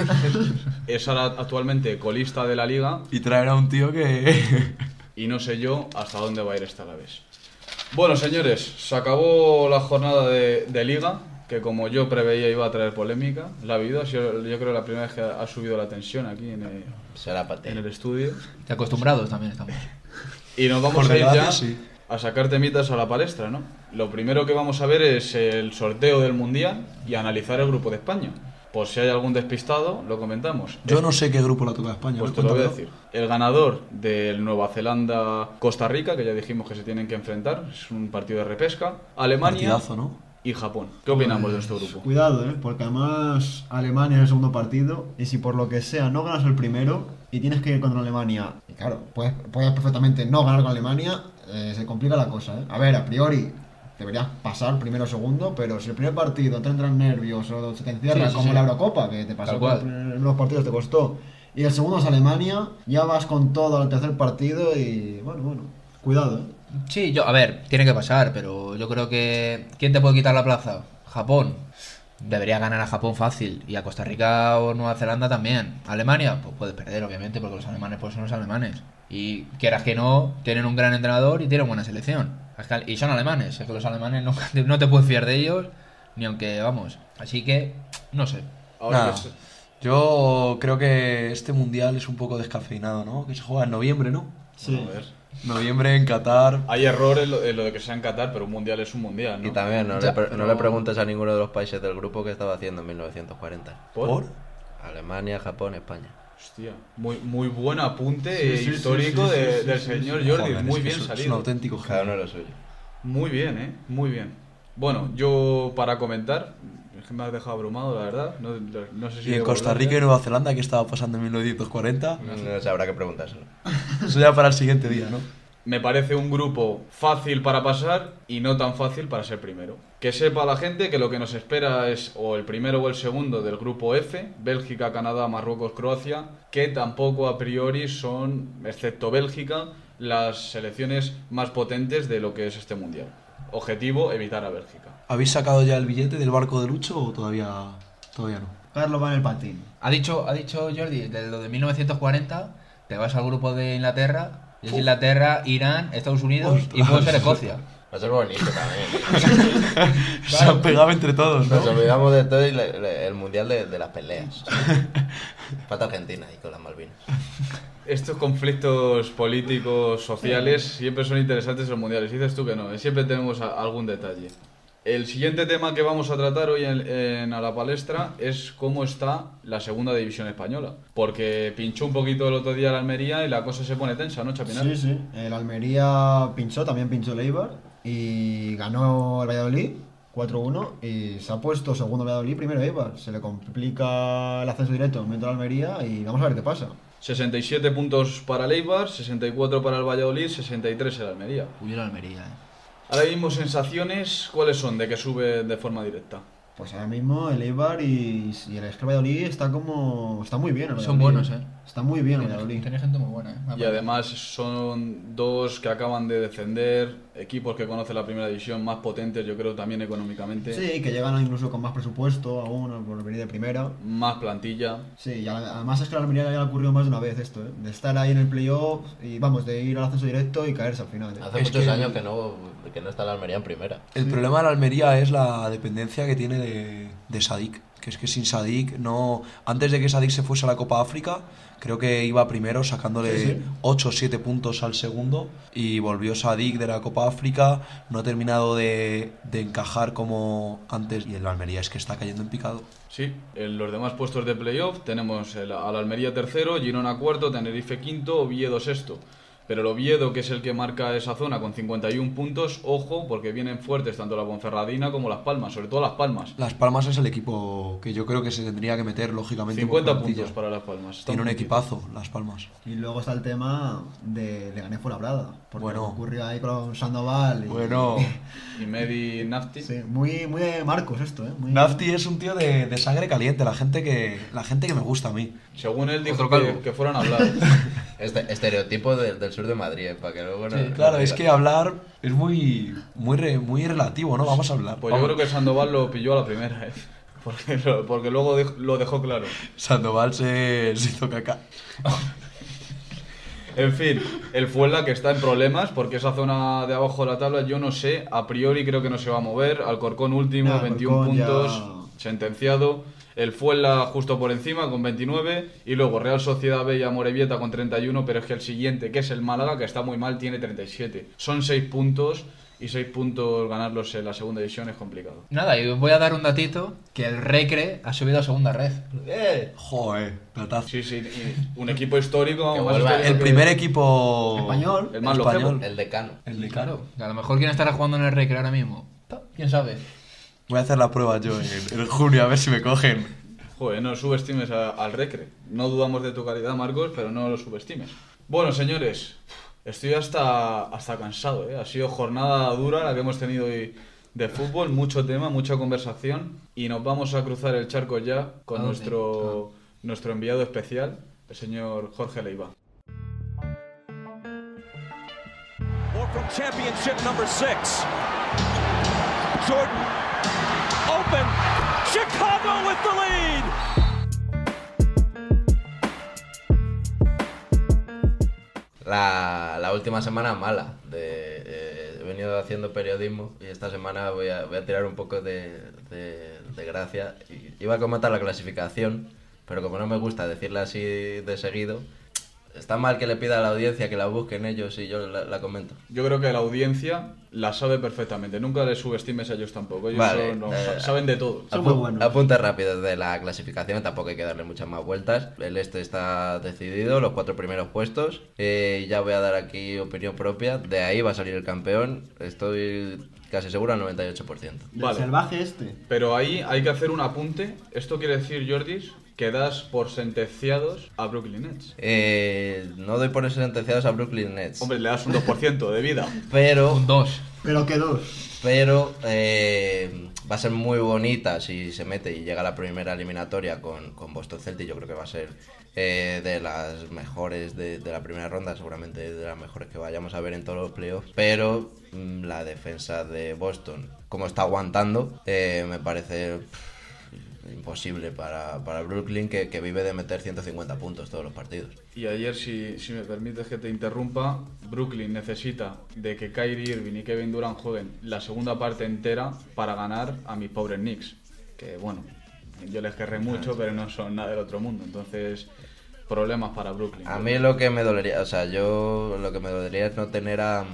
es ahora actualmente colista de la liga Y traer a un tío que... y no sé yo hasta dónde va a ir esta Alavés. Bueno, señores, se acabó la jornada de, de liga, que como yo preveía iba a traer polémica. La ha habido, ha sido, yo creo la primera vez que ha subido la tensión aquí en el, Será en el estudio. Que acostumbrados también estamos. Y nos vamos Por a ir ya sí. a sacar temitas a la palestra, ¿no? Lo primero que vamos a ver es el sorteo del Mundial y analizar el grupo de España. Por si hay algún despistado, lo comentamos. Yo no sé qué grupo la toca España. Pues te lo voy a decir. El ganador del Nueva Zelanda-Costa Rica, que ya dijimos que se tienen que enfrentar, es un partido de repesca. Alemania Partidazo, ¿no? Y Japón. ¿Qué opinamos de este grupo? Cuidado, ¿eh? porque además Alemania es el segundo partido y si por lo que sea no ganas el primero y tienes que ir contra Alemania, y claro, puedes, puedes perfectamente no ganar con Alemania, eh, se complica la cosa. ¿eh? A ver, a priori deberías pasar primero o segundo, pero si el primer partido te entran nervios o se te encierra Sí, sí, como sí. la Eurocopa, que te pasó en los partidos te costó, y el segundo es Alemania, ya vas con todo al tercer partido y bueno, bueno, cuidado. ¿eh? Sí, yo, a ver, tiene que pasar, pero yo creo que. ¿Quién te puede quitar la plaza? Japón. Debería ganar a Japón fácil. Y a Costa Rica o Nueva Zelanda también. Alemania, pues puedes perder, obviamente, porque los alemanes pues son los alemanes. Y quieras que no, tienen un gran entrenador y tienen buena selección. Y son alemanes, es que los alemanes no, no te puedes fiar de ellos, ni aunque vamos. Así que, no sé. Ahora Nada. que se- Yo creo que este mundial es un poco descafeinado, ¿no? Que se juega en noviembre, ¿no? Bueno, a ver. Noviembre en Qatar. Hay error en lo, en lo de que sea en Qatar, pero un mundial es un mundial, ¿no? Y también no, Ya, le, no pero- le preguntes a ninguno de los países del grupo qué estaba haciendo en 1940. ¿Por? ¿Por? Alemania, Japón, España. Hostia, muy, muy buen apunte Sí, sí, sí, histórico sí, sí, de- sí, del sí, señor sí. Jordi. Joder, muy es que bien es- Es un salido. auténtico Cada genio. uno lo suyo. Muy bien, ¿eh? Muy bien. Bueno, yo para comentar, que me has dejado abrumado, la verdad. No, no sé si. Y en Costa Rica y Nueva Zelanda, ¿qué estaba pasando en 1940? No sé, habrá que preguntárselo. Eso ya para el siguiente día, ¿no? Me parece un grupo fácil para pasar y no tan fácil para ser primero. Que sepa la gente que lo que nos espera es o el primero o el segundo del grupo F, Bélgica, Canadá, Marruecos, Croacia, que tampoco a priori son, excepto Bélgica, las selecciones más potentes de lo que es este mundial. Objetivo, evitar a Bélgica. ¿Habéis sacado ya el billete del barco de Lucho o todavía, todavía no? Carlos va en el patín. Ha dicho, ha dicho Jordi, de lo de 1940, te vas al grupo de Inglaterra, y es Inglaterra, Irán, Estados Unidos y puede ser Escocia. Va a ser bonito también. Se han pegado entre todos, Nos ¿no? olvidamos de todo y le- le- el mundial de, de las peleas. Falta Argentina ahí con las Malvinas. Estos conflictos políticos, sociales, siempre son interesantes en los mundiales. Dices tú que no, siempre tenemos a- algún detalle. El siguiente tema que vamos a tratar hoy en, en A la Palestra es cómo está la segunda división española. Porque pinchó un poquito el otro día la Almería y la cosa se pone tensa, ¿no, Chapinal? Sí, sí. El Almería pinchó, también pinchó el Eibar y ganó el Valladolid 4-1 y se ha puesto segundo Valladolid, primero Eibar. Se le complica el ascenso directo en momento de Almería y vamos a ver qué pasa. 67 puntos para el Eibar, 64 para el Valladolid, 63 el Almería. Hubiera Almería, eh. Ahora mismo sensaciones, ¿cuáles son de que sube de forma directa? Pues ahora mismo el Eibar y, y el Valladolid está como. está muy bien. Son buenos, eh. Está muy bien el Valladolid. Tiene gente muy buena, ¿eh? Y además son dos que acaban de descender, equipos que conocen la primera división más potentes, yo creo también económicamente, Sí, que llegan incluso con más presupuesto aún por venir de primera. más plantilla. Sí, y además es que a la Almería ya le ha ocurrido más de una vez esto, ¿eh? De estar ahí en el playoff y vamos, de ir al ascenso directo y caerse al final. ¿eh? Hace Es muchos que- años que no, que no está la Almería en primera. El problema de la Almería es la dependencia que tiene de, de Sadik. Que es que sin Sadik no. Antes de que Sadik se fuese a la Copa África, creo que iba primero sacándole Sí, sí. 8 o 7 puntos al segundo. Y volvió Sadik de la Copa África. No ha terminado de, de encajar como antes. Y el Almería es que está cayendo en picado. Sí, en los demás puestos de playoff tenemos el, al Almería tercero, Girona cuarto, Tenerife quinto, Oviedo sexto. Pero el Oviedo, que es el que marca esa zona con 51 puntos, ojo, porque vienen fuertes tanto la Ponferradina como Las Palmas, sobre todo Las Palmas. Las Palmas es el equipo que yo creo que se tendría que meter, lógicamente. por 50 plantilla. puntos para Las Palmas. Está Tiene un equipazo, Las Palmas. Y luego está el tema de Leganés Fuenlabrada. Porque Bueno. ocurrió ahí con Sandoval. Y, Bueno, Y Medi Nafti. Sí, muy, muy de Marcos esto, ¿eh? Muy... Nafti es un tío de, de sangre caliente, la gente que la gente que me gusta a mí. Según él dijo que, que fueran a hablar. Este estereotipo de- del sur de Madrid, eh, para que luego no. no Claro, es que hablar es muy muy re- muy relativo, ¿no? Vamos a hablar. Pues yo creo que Sandoval lo pilló a la primera, ¿eh? Porque, lo- porque luego lo dejó claro. Sandoval se, se hizo caca. En fin, el Fuenla que está en problemas porque esa zona de abajo de la tabla yo no sé, a priori creo que no se va a mover. Alcorcón último, Ya, 21 Alcorcón ya- puntos, sentenciado. El Fuenla justo por encima con 29 y luego Real Sociedad B y Amorebieta con 31, pero es que el siguiente, que es el Málaga, que está muy mal, tiene 37. Son 6 puntos y 6 puntos ganarlos en la segunda división es complicado. Nada, y os voy a dar un datito, que el Recre ha subido a segunda red. Joder, platazo. Sí, sí, un equipo histórico. Que más vuelva histórico El que- primer equipo Español. El más español. longevo. El decano. El de Claro, a lo mejor quién estará jugando en el Recre ahora mismo. ¿Quién sabe? Voy a hacer la prueba yo en, en junio a ver si me cogen. Joder, no subestimes a- al Recre. No dudamos de tu calidad, Marcos, pero no lo subestimes. Bueno, señores, estoy hasta, hasta cansado. ¿eh? Ha sido jornada dura la que hemos tenido hoy de fútbol, mucho tema, mucha conversación. Y nos vamos a cruzar el charco ya con ¿A dónde? nuestro, nuestro enviado especial, el señor Jorge Leiva. From championship number six. Jordan. Chicago with the lead. La, la última semana mala. De, he venido haciendo periodismo y esta semana voy a, voy a tirar un poco de, de- gracia. Iba a comentar la clasificación, pero como no me gusta decirla así de seguido, está mal que le pida a la audiencia que la busquen ellos y yo la, la comento. Yo creo que la audiencia la sabe perfectamente. Nunca le subestimes a ellos tampoco. Ellos Vale, son- no, eh, saben de todo. Son muy Apu- buenos. Rápidos de la clasificación, tampoco hay que darle muchas más vueltas. El este está decidido, los cuatro primeros puestos. Eh, ya voy a dar aquí opinión propia. De ahí va a salir el campeón. Estoy casi seguro al 98%. Del Vale. salvaje este. Pero ahí hay que hacer un apunte. Esto quiere decir, Jordis, que das por sentenciados a Brooklyn Nets. Eh, no doy por sentenciados a Brooklyn Nets. Hombre, le das un 2% de vida. pero Un 2. Pero que dos. pero eh, va a ser muy bonita si se mete y llega a la primera eliminatoria con, con Boston Celtics. Yo creo que va a ser eh, de las mejores de, de la primera ronda, seguramente de las mejores que vayamos a ver en todos los playoffs. Pero mm, la defensa de Boston, como está aguantando, eh, me parece pff, imposible para, para Brooklyn, que, que vive de meter 150 puntos todos los partidos. Y ayer, si, si me permites que te interrumpa, Brooklyn necesita de que Kyrie Irving y Kevin Durant jueguen la segunda parte entera para ganar a mis pobres Knicks. Que bueno, yo les querré mucho, pero no son nada del otro mundo. Entonces, problemas para Brooklyn. A mí lo que me dolería, o sea, yo lo que me dolería es no tener a...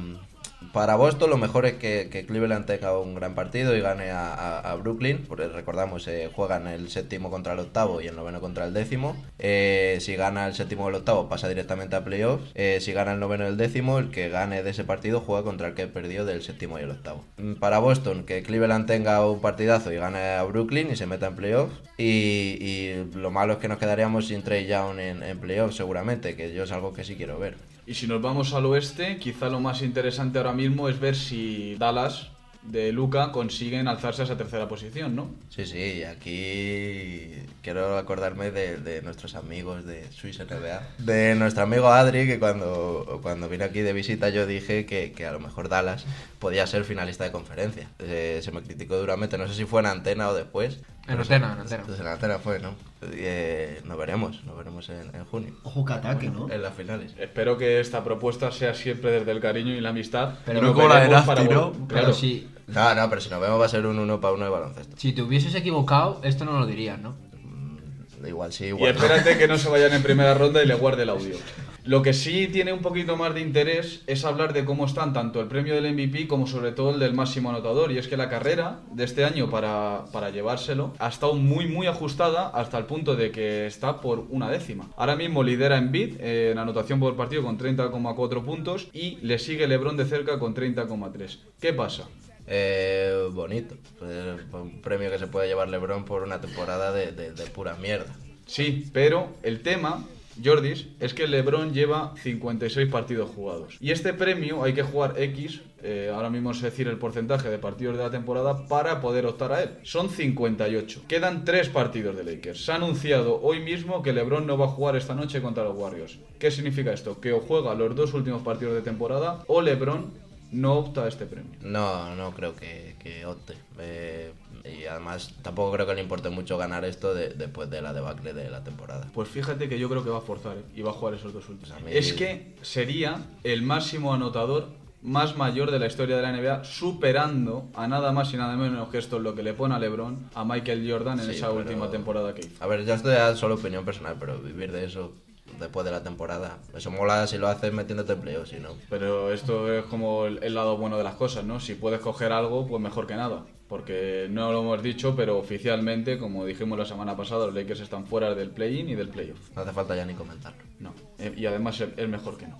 Para Boston lo mejor es que, Cleveland tenga un gran partido y gane a, Brooklyn, porque recordamos, eh, juegan el séptimo contra el octavo y el noveno contra el décimo. Eh, si gana el séptimo o el octavo pasa directamente a playoffs. Eh, si gana el noveno o el décimo, el que gane de ese partido juega contra el que perdió del séptimo y el octavo. Mm, Para Boston, que Cleveland tenga un partidazo y gane a Brooklyn y se meta en playoffs. Y, y lo malo es que nos quedaríamos sin Trey Young en, en playoffs seguramente, que yo es algo que sí quiero ver. Y si nos vamos al oeste, quizá lo más interesante ahora mismo es ver si Dallas de Luca consiguen alzarse a esa tercera posición, ¿no? Sí, sí, y aquí quiero acordarme de, de nuestros amigos de Swiss NBA. De nuestro amigo Adri, que cuando, cuando vino aquí de visita yo dije que, que a lo mejor Dallas podía ser finalista de conferencia. Eh, se me criticó duramente, no sé si fue en antena o después. En antena, se- en antena. Pues en antena fue, ¿no? Eh, nos veremos, nos veremos en, en junio, Ojo que ataque, ¿no? en las finales. Espero que esta propuesta sea siempre desde el cariño y la amistad. Pero y no como la de Nafti, Pero si, No, no, pero si nos vemos va a ser un uno para uno de baloncesto. si te hubieses equivocado, esto no lo dirías, ¿no? Mm, Igual sí, Y igual no. espérate que no se vayan en primera ronda y le guarde el audio. Lo que sí tiene un poquito más de interés es hablar de cómo están tanto el premio del MVP como sobre todo el del máximo anotador. Y es que la carrera de este año para, para llevárselo ha estado muy muy ajustada hasta el punto de que está por una décima. Ahora mismo lidera en bid en anotación por partido con 30,4 puntos y le sigue Lebron de cerca con 30,3. ¿Qué pasa? Eh, bonito. Pues, un premio que se puede llevar LeBron por una temporada de, de- de pura mierda. Sí, pero el tema, Jordis, es que LeBron lleva 56 partidos jugados. Y este premio hay que jugar X, eh, ahora mismo es decir el porcentaje de partidos de la temporada, para poder optar a él. Son 58. Quedan 3 partidos de Lakers. Se ha anunciado hoy mismo que LeBron no va a jugar esta noche contra los Warriors. ¿Qué significa esto? Que o juega los dos últimos partidos de temporada o LeBron no opta a este premio. No, no creo que, que opte. Eh, y además tampoco creo que le importe mucho ganar esto de- después de la debacle de la temporada. Pues fíjate que yo creo que va a forzar ¿eh? y va a jugar esos dos últimos. Pues mí- Es que sería el máximo anotador más mayor de la historia de la NBA, superando a nada más y nada menos que esto es lo que le pone a LeBron a Michael Jordan en Sí, esa pero- última temporada que hizo. A ver, ya esto ya es solo opinión personal, pero vivir de eso después de la temporada, eso mola si lo haces metiéndote en playoffs, si no. Pero esto es como el, el lado bueno de las cosas, ¿no? Si puedes coger algo, pues mejor que nada. Porque no lo hemos dicho, pero oficialmente, como dijimos la semana pasada, los Lakers están fuera del play-in y del playoff. No hace falta ya ni comentarlo. No. Eh, Y además es- mejor que no.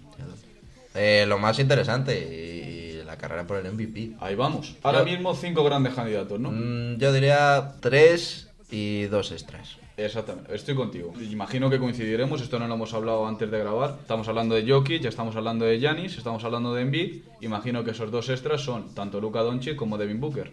Eh, lo más interesante y la carrera por el MVP. Ahí vamos. Ahora Yo- mismo cinco grandes candidatos, ¿no? Mm, yo diría tres y dos extras. Exactamente, estoy contigo. Imagino que coincidiremos, esto no lo hemos hablado antes de grabar. Estamos hablando de Jokic, estamos hablando de Giannis, estamos hablando de Embiid. Imagino que esos dos extras son tanto Luka Doncic como Devin Booker.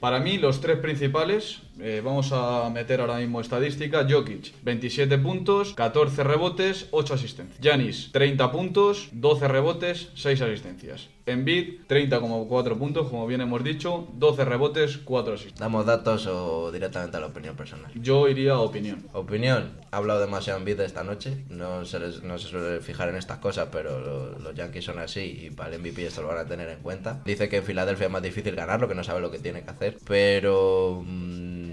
Para mí, los tres principales, eh, vamos a meter ahora mismo estadística. Jokic, 27 puntos, 14 rebotes, 8 asistencias. Giannis, 30 puntos, 12 rebotes, 6 asistencias. Embiid, 30,4 puntos, como bien hemos dicho, 12 rebotes, 4 asistencias. ¿Damos datos o directamente a la opinión personal? Yo iría a opinión. Opinión, ha hablado demasiado en vida esta noche, no se, les- no se suele fijar en estas cosas, pero lo- los Yankees son así y para el MVP esto lo van a tener en cuenta. Dice que en Filadelfia es más difícil ganarlo, que no sabe lo que tiene que hacer, pero mm,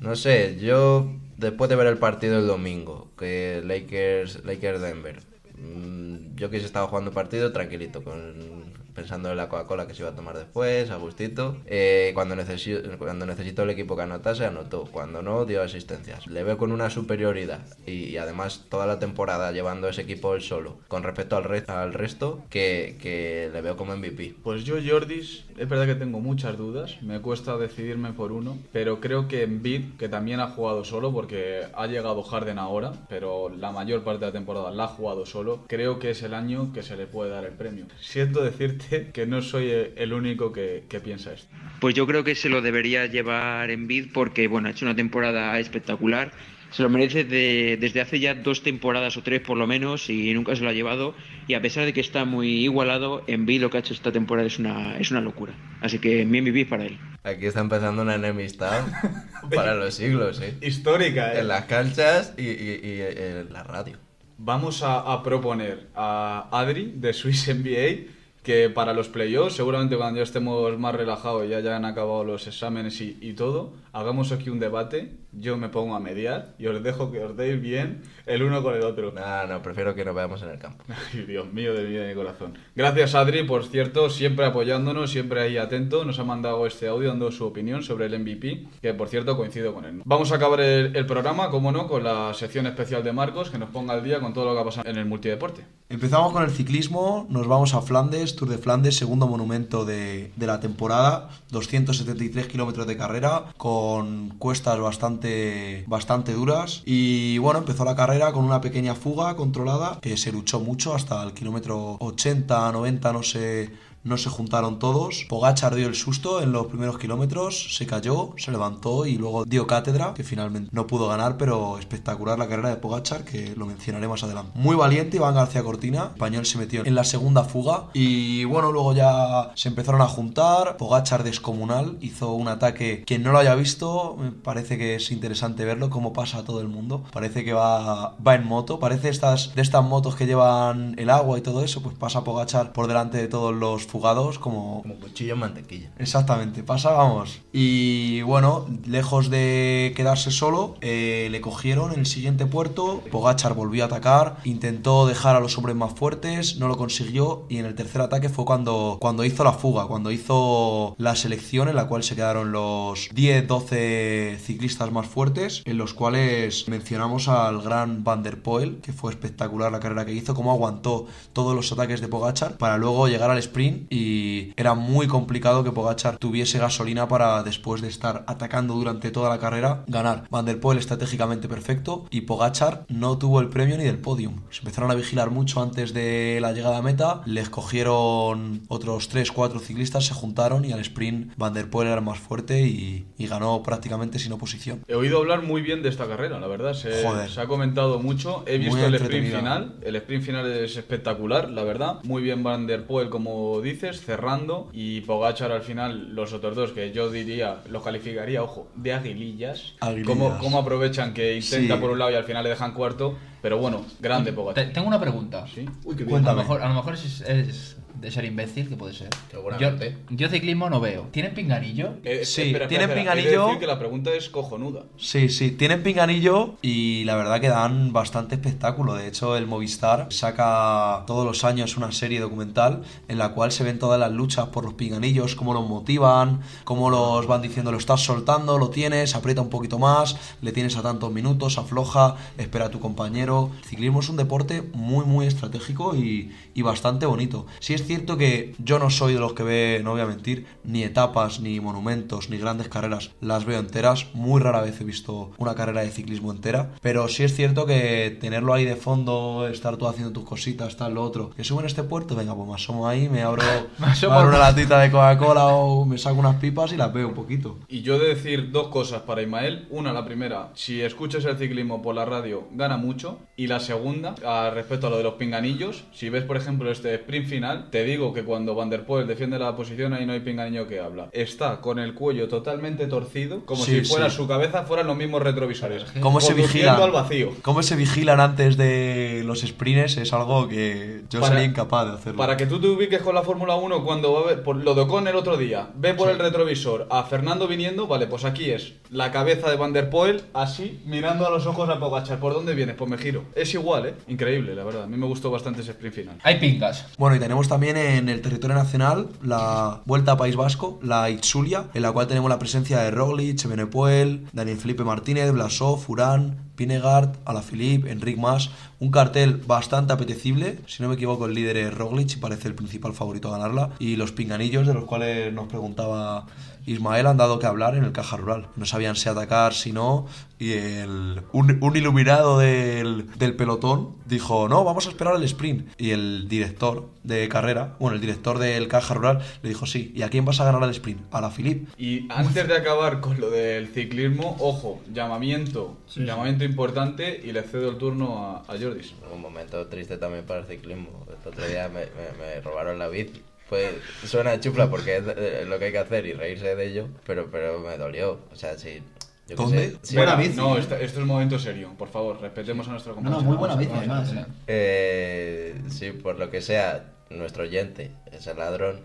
no sé, yo después de ver el partido el domingo, que Lakers, Lakers Denver, mm, yo que estaba jugando partido tranquilito, con, pensando en la Coca-Cola que se iba a tomar después, a gustito. Eh, cuando, necesito, cuando necesitó el equipo que anotase, anotó. Cuando no, dio asistencias. Le veo con una superioridad y, y además toda la temporada llevando ese equipo él solo con respecto al, re- al resto que, que le veo como MVP. Pues yo, Jordis, es verdad que tengo muchas dudas, me cuesta decidirme por uno, pero creo que Embiid, que también ha jugado solo, porque ha llegado Harden ahora, pero la mayor parte de la temporada la ha jugado solo, creo que es el año que se le puede dar el premio. Siento decirte que no soy el único que, que piensa esto. Pues yo creo que se lo debería llevar en bid porque bueno, ha hecho una temporada espectacular. Se lo merece de- desde hace ya dos temporadas o tres por lo menos y nunca se lo ha llevado. Y a pesar de que está muy igualado, en bid lo que ha hecho esta temporada es una, es una locura. Así que mi MVP para él. Aquí está empezando una enemistad para los siglos, ¿eh? Histórica, ¿eh? En las canchas y, y- y en la radio. Vamos a, a proponer a Adri de Swiss NBA que para los playoffs, seguramente cuando ya estemos más relajados y ya hayan acabado los exámenes y, y todo, hagamos aquí un debate, yo me pongo a mediar y os dejo que os deis bien el uno con el otro. No, no, prefiero que nos veamos en el campo. Ay, Dios mío de y de mi corazón. Gracias Adri, por cierto, siempre apoyándonos, siempre ahí atento. Nos ha mandado este audio dando su opinión sobre el MVP, que por cierto coincido con él. Vamos a acabar el, el programa, como no, con la sección especial de Marcos, que nos ponga al día con todo lo que ha pasado en el multideporte. Empezamos con el ciclismo, nos vamos a Flandes, Tour de Flandes, segundo monumento de, la temporada, 273 kilómetros de carrera, con cuestas bastante, bastante duras. Y bueno, empezó la carrera con una pequeña fuga controlada, que se luchó mucho hasta el kilómetro 80, 90, no sé, no se juntaron todos. Pogachar dio el susto en los primeros kilómetros, se cayó, se levantó y luego dio cátedra, que finalmente no pudo ganar, pero espectacular la carrera de Pogachar, que lo mencionaré más adelante. Muy valiente, Iván García Cortina, español se metió en la segunda fuga y bueno, luego ya se empezaron a juntar, Pogachar descomunal, hizo un ataque, quien no lo haya visto, me parece que es interesante verlo, cómo pasa a todo el mundo, parece que va, va en moto, parece estas, de estas motos que llevan el agua y todo eso, pues pasa Pogachar por delante de todos los fugados como... Como cuchillo en mantequilla. Exactamente, pasa, vamos. Y bueno, lejos de quedarse solo, eh, le cogieron en el siguiente puerto, Pogachar volvió a atacar, intentó dejar a los hombres más fuertes, no lo consiguió y en el tercer ataque fue cuando, cuando hizo la fuga, cuando hizo la selección en la cual se quedaron los 10-12 ciclistas más fuertes, en los cuales mencionamos al gran Van der Poel, que fue espectacular la carrera que hizo, cómo aguantó todos los ataques de Pogachar para luego llegar al sprint y era muy complicado que Pogachar tuviese gasolina para después de estar atacando durante toda la carrera ganar. Van der Poel estratégicamente perfecto y Pogachar no tuvo el premio ni del podium. Se empezaron a vigilar mucho antes de la llegada a meta, les cogieron otros 3-4 ciclistas, se juntaron y al sprint Van der Poel era el más fuerte y, y ganó prácticamente sin oposición. He oído hablar muy bien de esta carrera, la verdad. Se, Joder. se ha comentado mucho. He visto el sprint final. El sprint final es espectacular, la verdad. Muy bien Van der Poel, como dices, cerrando. Y Pogachar al final, los otros dos, que yo diría, los calificaría, ojo, de aguilillas. Aguilillas. Cómo, cómo aprovechan que intenta Sí. por un lado y al final le dejan cuarto. Pero bueno, grande Te- Pogachar. tengo una pregunta. Sí. Uy, qué bien. A lo Cuéntame. mejor, a lo mejor es, es de ser imbécil, que puede ser. Yo, Seguramente. yo ciclismo no veo. ¿Tienen pinganillo? Eh, Sí, espera, espera, tienen espera. He de pinganillo. decir que la pregunta es cojonuda. Sí, sí, tienen pinganillo y la verdad que dan bastante espectáculo. De hecho, el Movistar saca todos los años una serie documental en la cual se ven todas las luchas por los pinganillos, cómo los motivan, cómo los van diciendo lo estás soltando, lo tienes, aprieta un poquito más, le tienes a tantos minutos, afloja, espera a tu compañero. El ciclismo es un deporte muy, muy estratégico y, y bastante bonito. Sí es cierto que yo no soy de los que ve, no voy a mentir, ni etapas, ni monumentos, ni grandes carreras. Las veo enteras. Muy rara vez he visto una carrera de ciclismo entera. Pero sí es cierto que tenerlo ahí de fondo, estar tú haciendo tus cositas, tal, lo otro. Que subo en este puerto, venga, pues me asomo ahí, me abro, Me me asomo. abro una latita de Coca-Cola o me saco unas pipas y las veo un poquito. Y yo he de decir dos cosas para Ismael. Una, la primera, si escuchas el ciclismo por la radio, gana mucho. Y la segunda, a respecto a lo de los pinganillos, si ves, por ejemplo, este sprint final, te digo que cuando Van der Poel defiende la posición, ahí no hay pinganillo que habla. Está con el cuello totalmente torcido, como Sí, si fuera sí. su cabeza fueran los mismos retrovisores. ¿Cómo se vigilan? al vacío. ¿Cómo se vigilan antes de los sprints? Es algo que yo Para- sería incapaz de hacerlo. Para que tú te ubiques con la Fórmula 1 cuando va a ver, por lo de Ocon el otro día, ve por el retrovisor a Fernando viniendo, vale, pues aquí es la cabeza de Van der Poel, así, mirando a los ojos a Pogachar. ¿Por dónde vienes? Pues me giro. Es igual, ¿eh? Increíble, la verdad. A mí me gustó bastante ese sprint final. Hay pingas. Bueno, y tenemos también en el territorio nacional la Vuelta a País Vasco, la Itzulia, en la cual tenemos la presencia de Roglic, Benepuel, Daniel Felipe Martínez, Blasov, Furán, Pinegard, Alaphilippe, Enric Mas, un cartel bastante apetecible, si no me equivoco el líder es Roglic y parece el principal favorito a ganarla, y los pinganillos de los cuales nos preguntaba Ismael han dado que hablar en el Caja Rural. No sabían si atacar, si no, y el, un, un iluminado del, del pelotón dijo, no, vamos a esperar el sprint. Y el director de carrera, bueno, el director del Caja Rural le dijo, sí, ¿y a quién vas a ganar el sprint? A la Philip. Y antes de acabar con lo del ciclismo, ojo, llamamiento, llamamiento importante y le cedo el turno a, a Jordis. Un momento triste también para el ciclismo. El otro día me, me- me robaron la bici. Pues suena chufla porque es lo que hay que hacer y reírse de ello, pero, pero me dolió. O sea, sí. yo ¿Dónde? sí, Buena bici, No, esto, esto es momento serio. Por favor, respetemos a nuestro No, compañero. no, muy buena bici, además. ¿eh? Eh, sí, por lo que sea, nuestro oyente es el ladrón.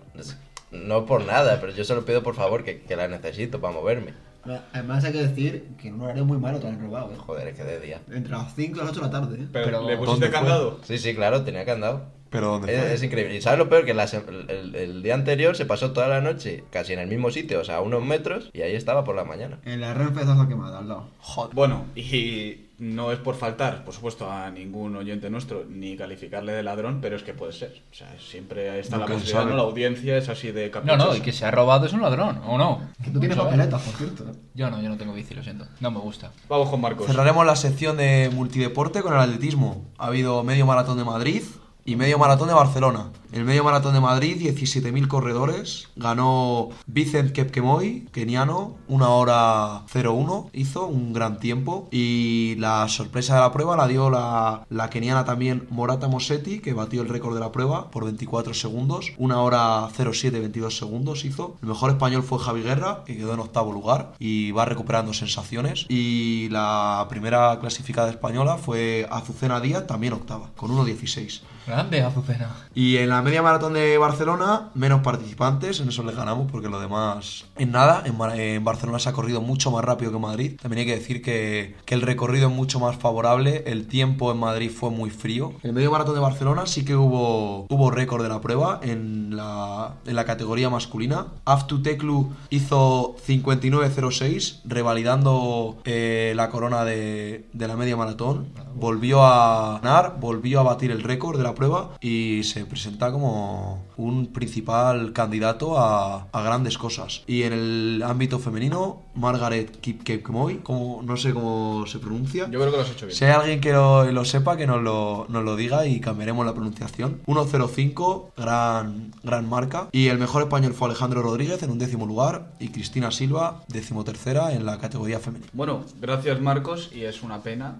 No por nada, pero yo solo pido por favor que, que la necesito para moverme. Además hay que decir que en un horario muy malo te han robado, ¿eh? Joder, es que de día. Entre las 5 y las 8 de la tarde, ¿eh? Pero, Pero, ¿le pusiste candado? Sí, sí, claro, tenía candado. Pero ¿dónde Es, fue? es increíble. ¿Y sabes lo peor? Que la el, día anterior se pasó toda la noche casi en el mismo sitio, o sea, a unos metros, y ahí estaba por la mañana. En la estás la quemada, al lado. Bueno, y no es por faltar, por supuesto, a ningún oyente nuestro, ni calificarle de ladrón, pero es que puede ser. O sea, siempre está la Nunca se posibilidad. ¿no? La audiencia es así de No, caprichosa. no, y que se ha robado es un ladrón, ¿o no? Que tú tienes papeletas, por cierto. ¿eh? Yo no, yo no tengo bici, lo siento. No me gusta. Vamos con Marcos. Cerraremos la sección de multideporte con el atletismo. Ha habido medio maratón de Madrid y medio maratón de Barcelona. El medio maratón de Madrid, 17.000 corredores. Ganó Vicent Kepkemoy, keniano, una hora 01. Hizo un gran tiempo. Y la sorpresa de la prueba la dio la, la keniana también Morata Mosetti, que batió el récord de la prueba por 24 segundos. Una hora 07, 22 segundos hizo. El mejor español fue Javi Guerra, que quedó en octavo lugar y va recuperando sensaciones. Y la primera clasificada española fue Azucena Díaz, también octava, con 1.16. Grande, Azucena. Y en la media maratón de Barcelona, menos participantes, en eso les ganamos, porque lo demás, en nada. En, en Barcelona se ha corrido mucho más rápido que Madrid. También hay que decir que, que el recorrido es mucho más favorable. El tiempo en Madrid fue muy frío. En el medio maratón de Barcelona sí que hubo, hubo récord de la prueba en la, en la categoría masculina. Aftu Teklu hizo 59.06, revalidando eh, la corona de, de la media maratón. Volvió a ganar, volvió a batir el récord de la prueba y se presenta como un principal candidato a, a grandes cosas. Y en el ámbito femenino, Margaret Kipkemoy, como no sé cómo se pronuncia. Yo creo que lo has hecho bien. Si hay alguien que lo, lo sepa, que nos lo, nos lo diga y cambiaremos la pronunciación. 1.05, gran, gran marca. Y el mejor español fue Alejandro Rodríguez en un décimo lugar y Cristina Silva, decimotercera en la categoría femenina. Bueno, gracias Marcos y es una pena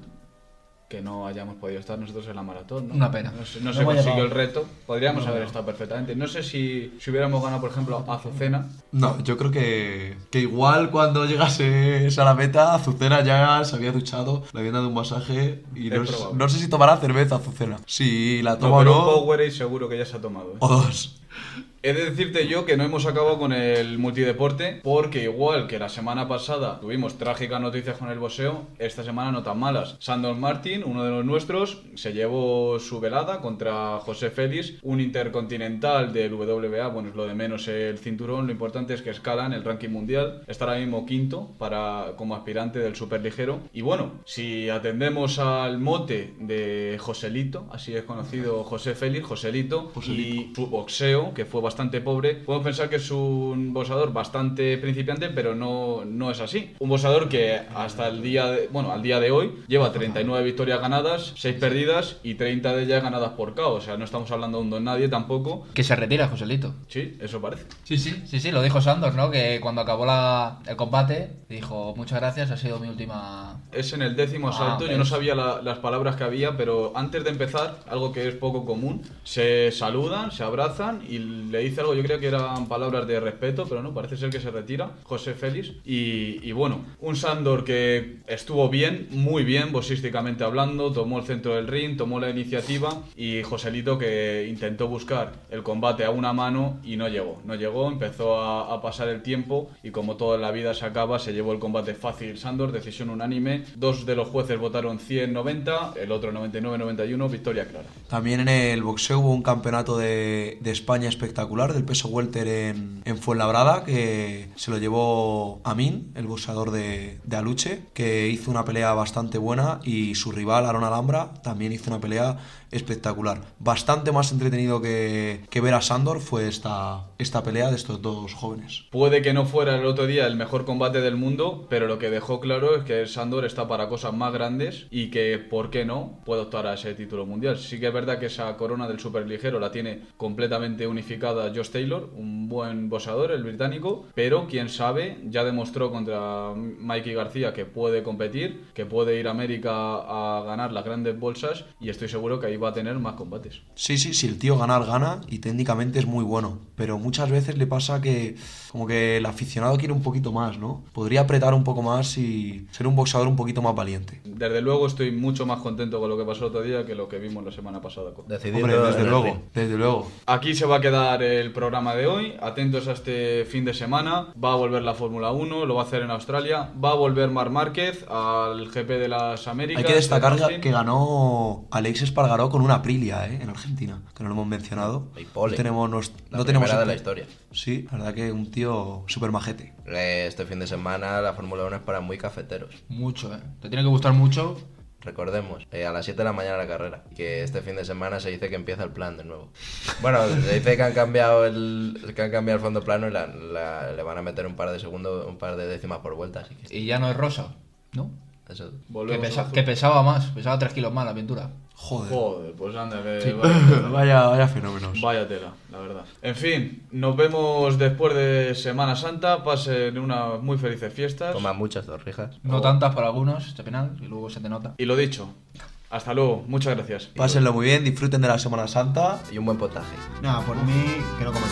que no hayamos podido estar nosotros en la maratón. ¿no? Una pena. No, se- no No se hemos consiguió llegado. el reto. Podríamos haber estado perfectamente. No sé si, si hubiéramos ganado, por ejemplo, a Azucena. No, yo creo que, que igual cuando llegase a la meta, Azucena ya se había duchado, le habían dado un masaje y Es no, sé- probable. no sé si tomará cerveza Azucena. Si la No, toma o pero no, un Powerade seguro que ya se ha tomado. ¿eh? o dos. He de decirte yo que no hemos acabado con el multideporte porque igual que la semana pasada tuvimos trágicas noticias con el boxeo, esta semana no tan malas. Sandor Martin, uno de los nuestros, se llevó su velada contra José Félix, un intercontinental del WBA, bueno, es lo de menos el cinturón, lo importante es que escala en el ranking mundial, está ahora mismo quinto para, como aspirante del superligero. Y bueno, si atendemos al mote de Joselito, así es conocido José Félix, Joselito, y su boxeo, que fue bastante pobre, podemos pensar que es un boxeador bastante principiante, pero no, no es así. Un boxeador que hasta el día de, bueno, al día de hoy lleva 39 victorias ganadas, 6 perdidas y 30 de ellas ganadas por KO. O sea, no estamos hablando de un don nadie tampoco. Que se retira, Joselito. Sí, eso parece. Sí, sí, sí, sí, lo dijo Sandor, ¿no? Que cuando acabó la, el combate, dijo, muchas gracias, ha sido mi última... Es en el décimo Ah, asalto, yo no sabía la- las palabras que había, pero antes de empezar, algo que es poco común, se saludan, se abrazan y le dice algo, yo creía que eran palabras de respeto, pero no, parece ser que se retira, José Félix. Y, y bueno, un Sandor que estuvo bien, muy bien, boxísticamente hablando, tomó el centro del ring, tomó la iniciativa y Joselito que intentó buscar el combate a una mano y no llegó, no llegó, empezó a, a pasar el tiempo y como toda la vida se acaba, se llevó el combate fácil Sandor, decisión unánime, dos de los jueces votaron 100-90, el otro 99-91, victoria clara. También en el boxeo hubo un campeonato de, de España espectacular del peso welter en, en Fuenlabrada que se lo llevó Amin, el boxeador de, de Aluche, que hizo una pelea bastante buena y su rival Aaron Alhambra también hizo una pelea espectacular. Bastante más entretenido que, que ver a Sandor fue esta, esta pelea de estos dos jóvenes. Puede que no fuera el otro día el mejor combate del mundo, pero lo que dejó claro es que Sandor está para cosas más grandes y que, ¿por qué no?, puede optar a ese título mundial. Sí que es verdad que esa corona del superligero la tiene completamente unificada Josh Taylor, un buen boxeador, el británico, pero quién sabe, ya demostró contra Mikey García que puede competir, que puede ir a América a ganar las grandes bolsas y estoy seguro que ahí va a tener más combates. Sí, sí, sí, el tío ganar gana y técnicamente es muy bueno, pero muchas veces le pasa que como que el aficionado quiere un poquito más, ¿no? Podría apretar un poco más y ser un boxeador un poquito más valiente. Desde luego estoy mucho más contento con lo que pasó el otro día que lo que vimos la semana pasada. con- Decidiendo Hombre, desde luego, desde luego. Aquí se va a quedar el programa de hoy. Atentos a este fin de semana. Va a volver la Fórmula 1, lo va a hacer en Australia. Va a volver Mar Márquez al GP de las Américas. Hay que destacar que ganó Alex Espargaró con una Aprilia, ¿eh? En Argentina, que no lo hemos mencionado. Y pole. No tenemos, nos- La no tenemos de la este- historia. Sí, la verdad que un tío súper majete. Eh, Este fin de semana la Fórmula 1 es para muy cafeteros. Mucho, ¿eh? Te tiene que gustar mucho. Recordemos, eh, a las 7 de la mañana la carrera. Que este fin de semana se dice que empieza el plan de nuevo. Bueno, se dice que han cambiado el, que han cambiado el fondo plano y la- la- le van a meter un par de segundos, un par de décimas por vuelta. Así que Y ya no es rosa, ¿no? eso. Que, pesa- que pesaba más, pesaba 3 kilos más la pintura. Joder. Joder, pues anda, que Sí. vaya. Vaya, vaya fenómenos. Vaya tela, la verdad. En fin, nos vemos después de Semana Santa. Pasen unas muy felices fiestas. Coman muchas torrijas. No tantas para algunos, este penal, y luego se te nota. Y lo dicho, hasta luego, muchas gracias. Pásenlo muy bien, disfruten de la Semana Santa. Y un buen potaje. Nada, por mí, que no comas.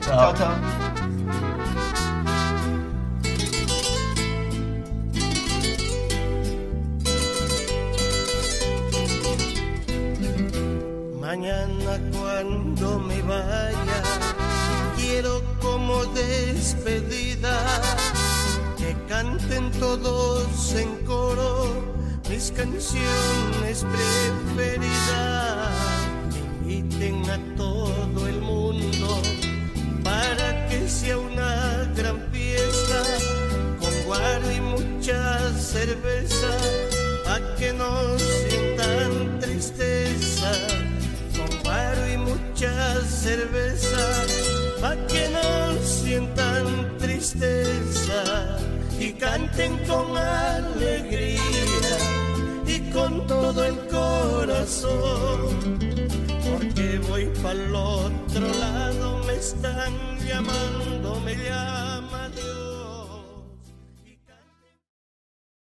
Chao, chao. Todos en coro mis canciones preferidas. Inviten a todo el mundo para que sea una gran fiesta. Con guaro y mucha cerveza pa' que no sientan tristeza. Con guaro y mucha cerveza canten con alegría y con todo el corazón porque voy para el otro lado me están llamando me llaman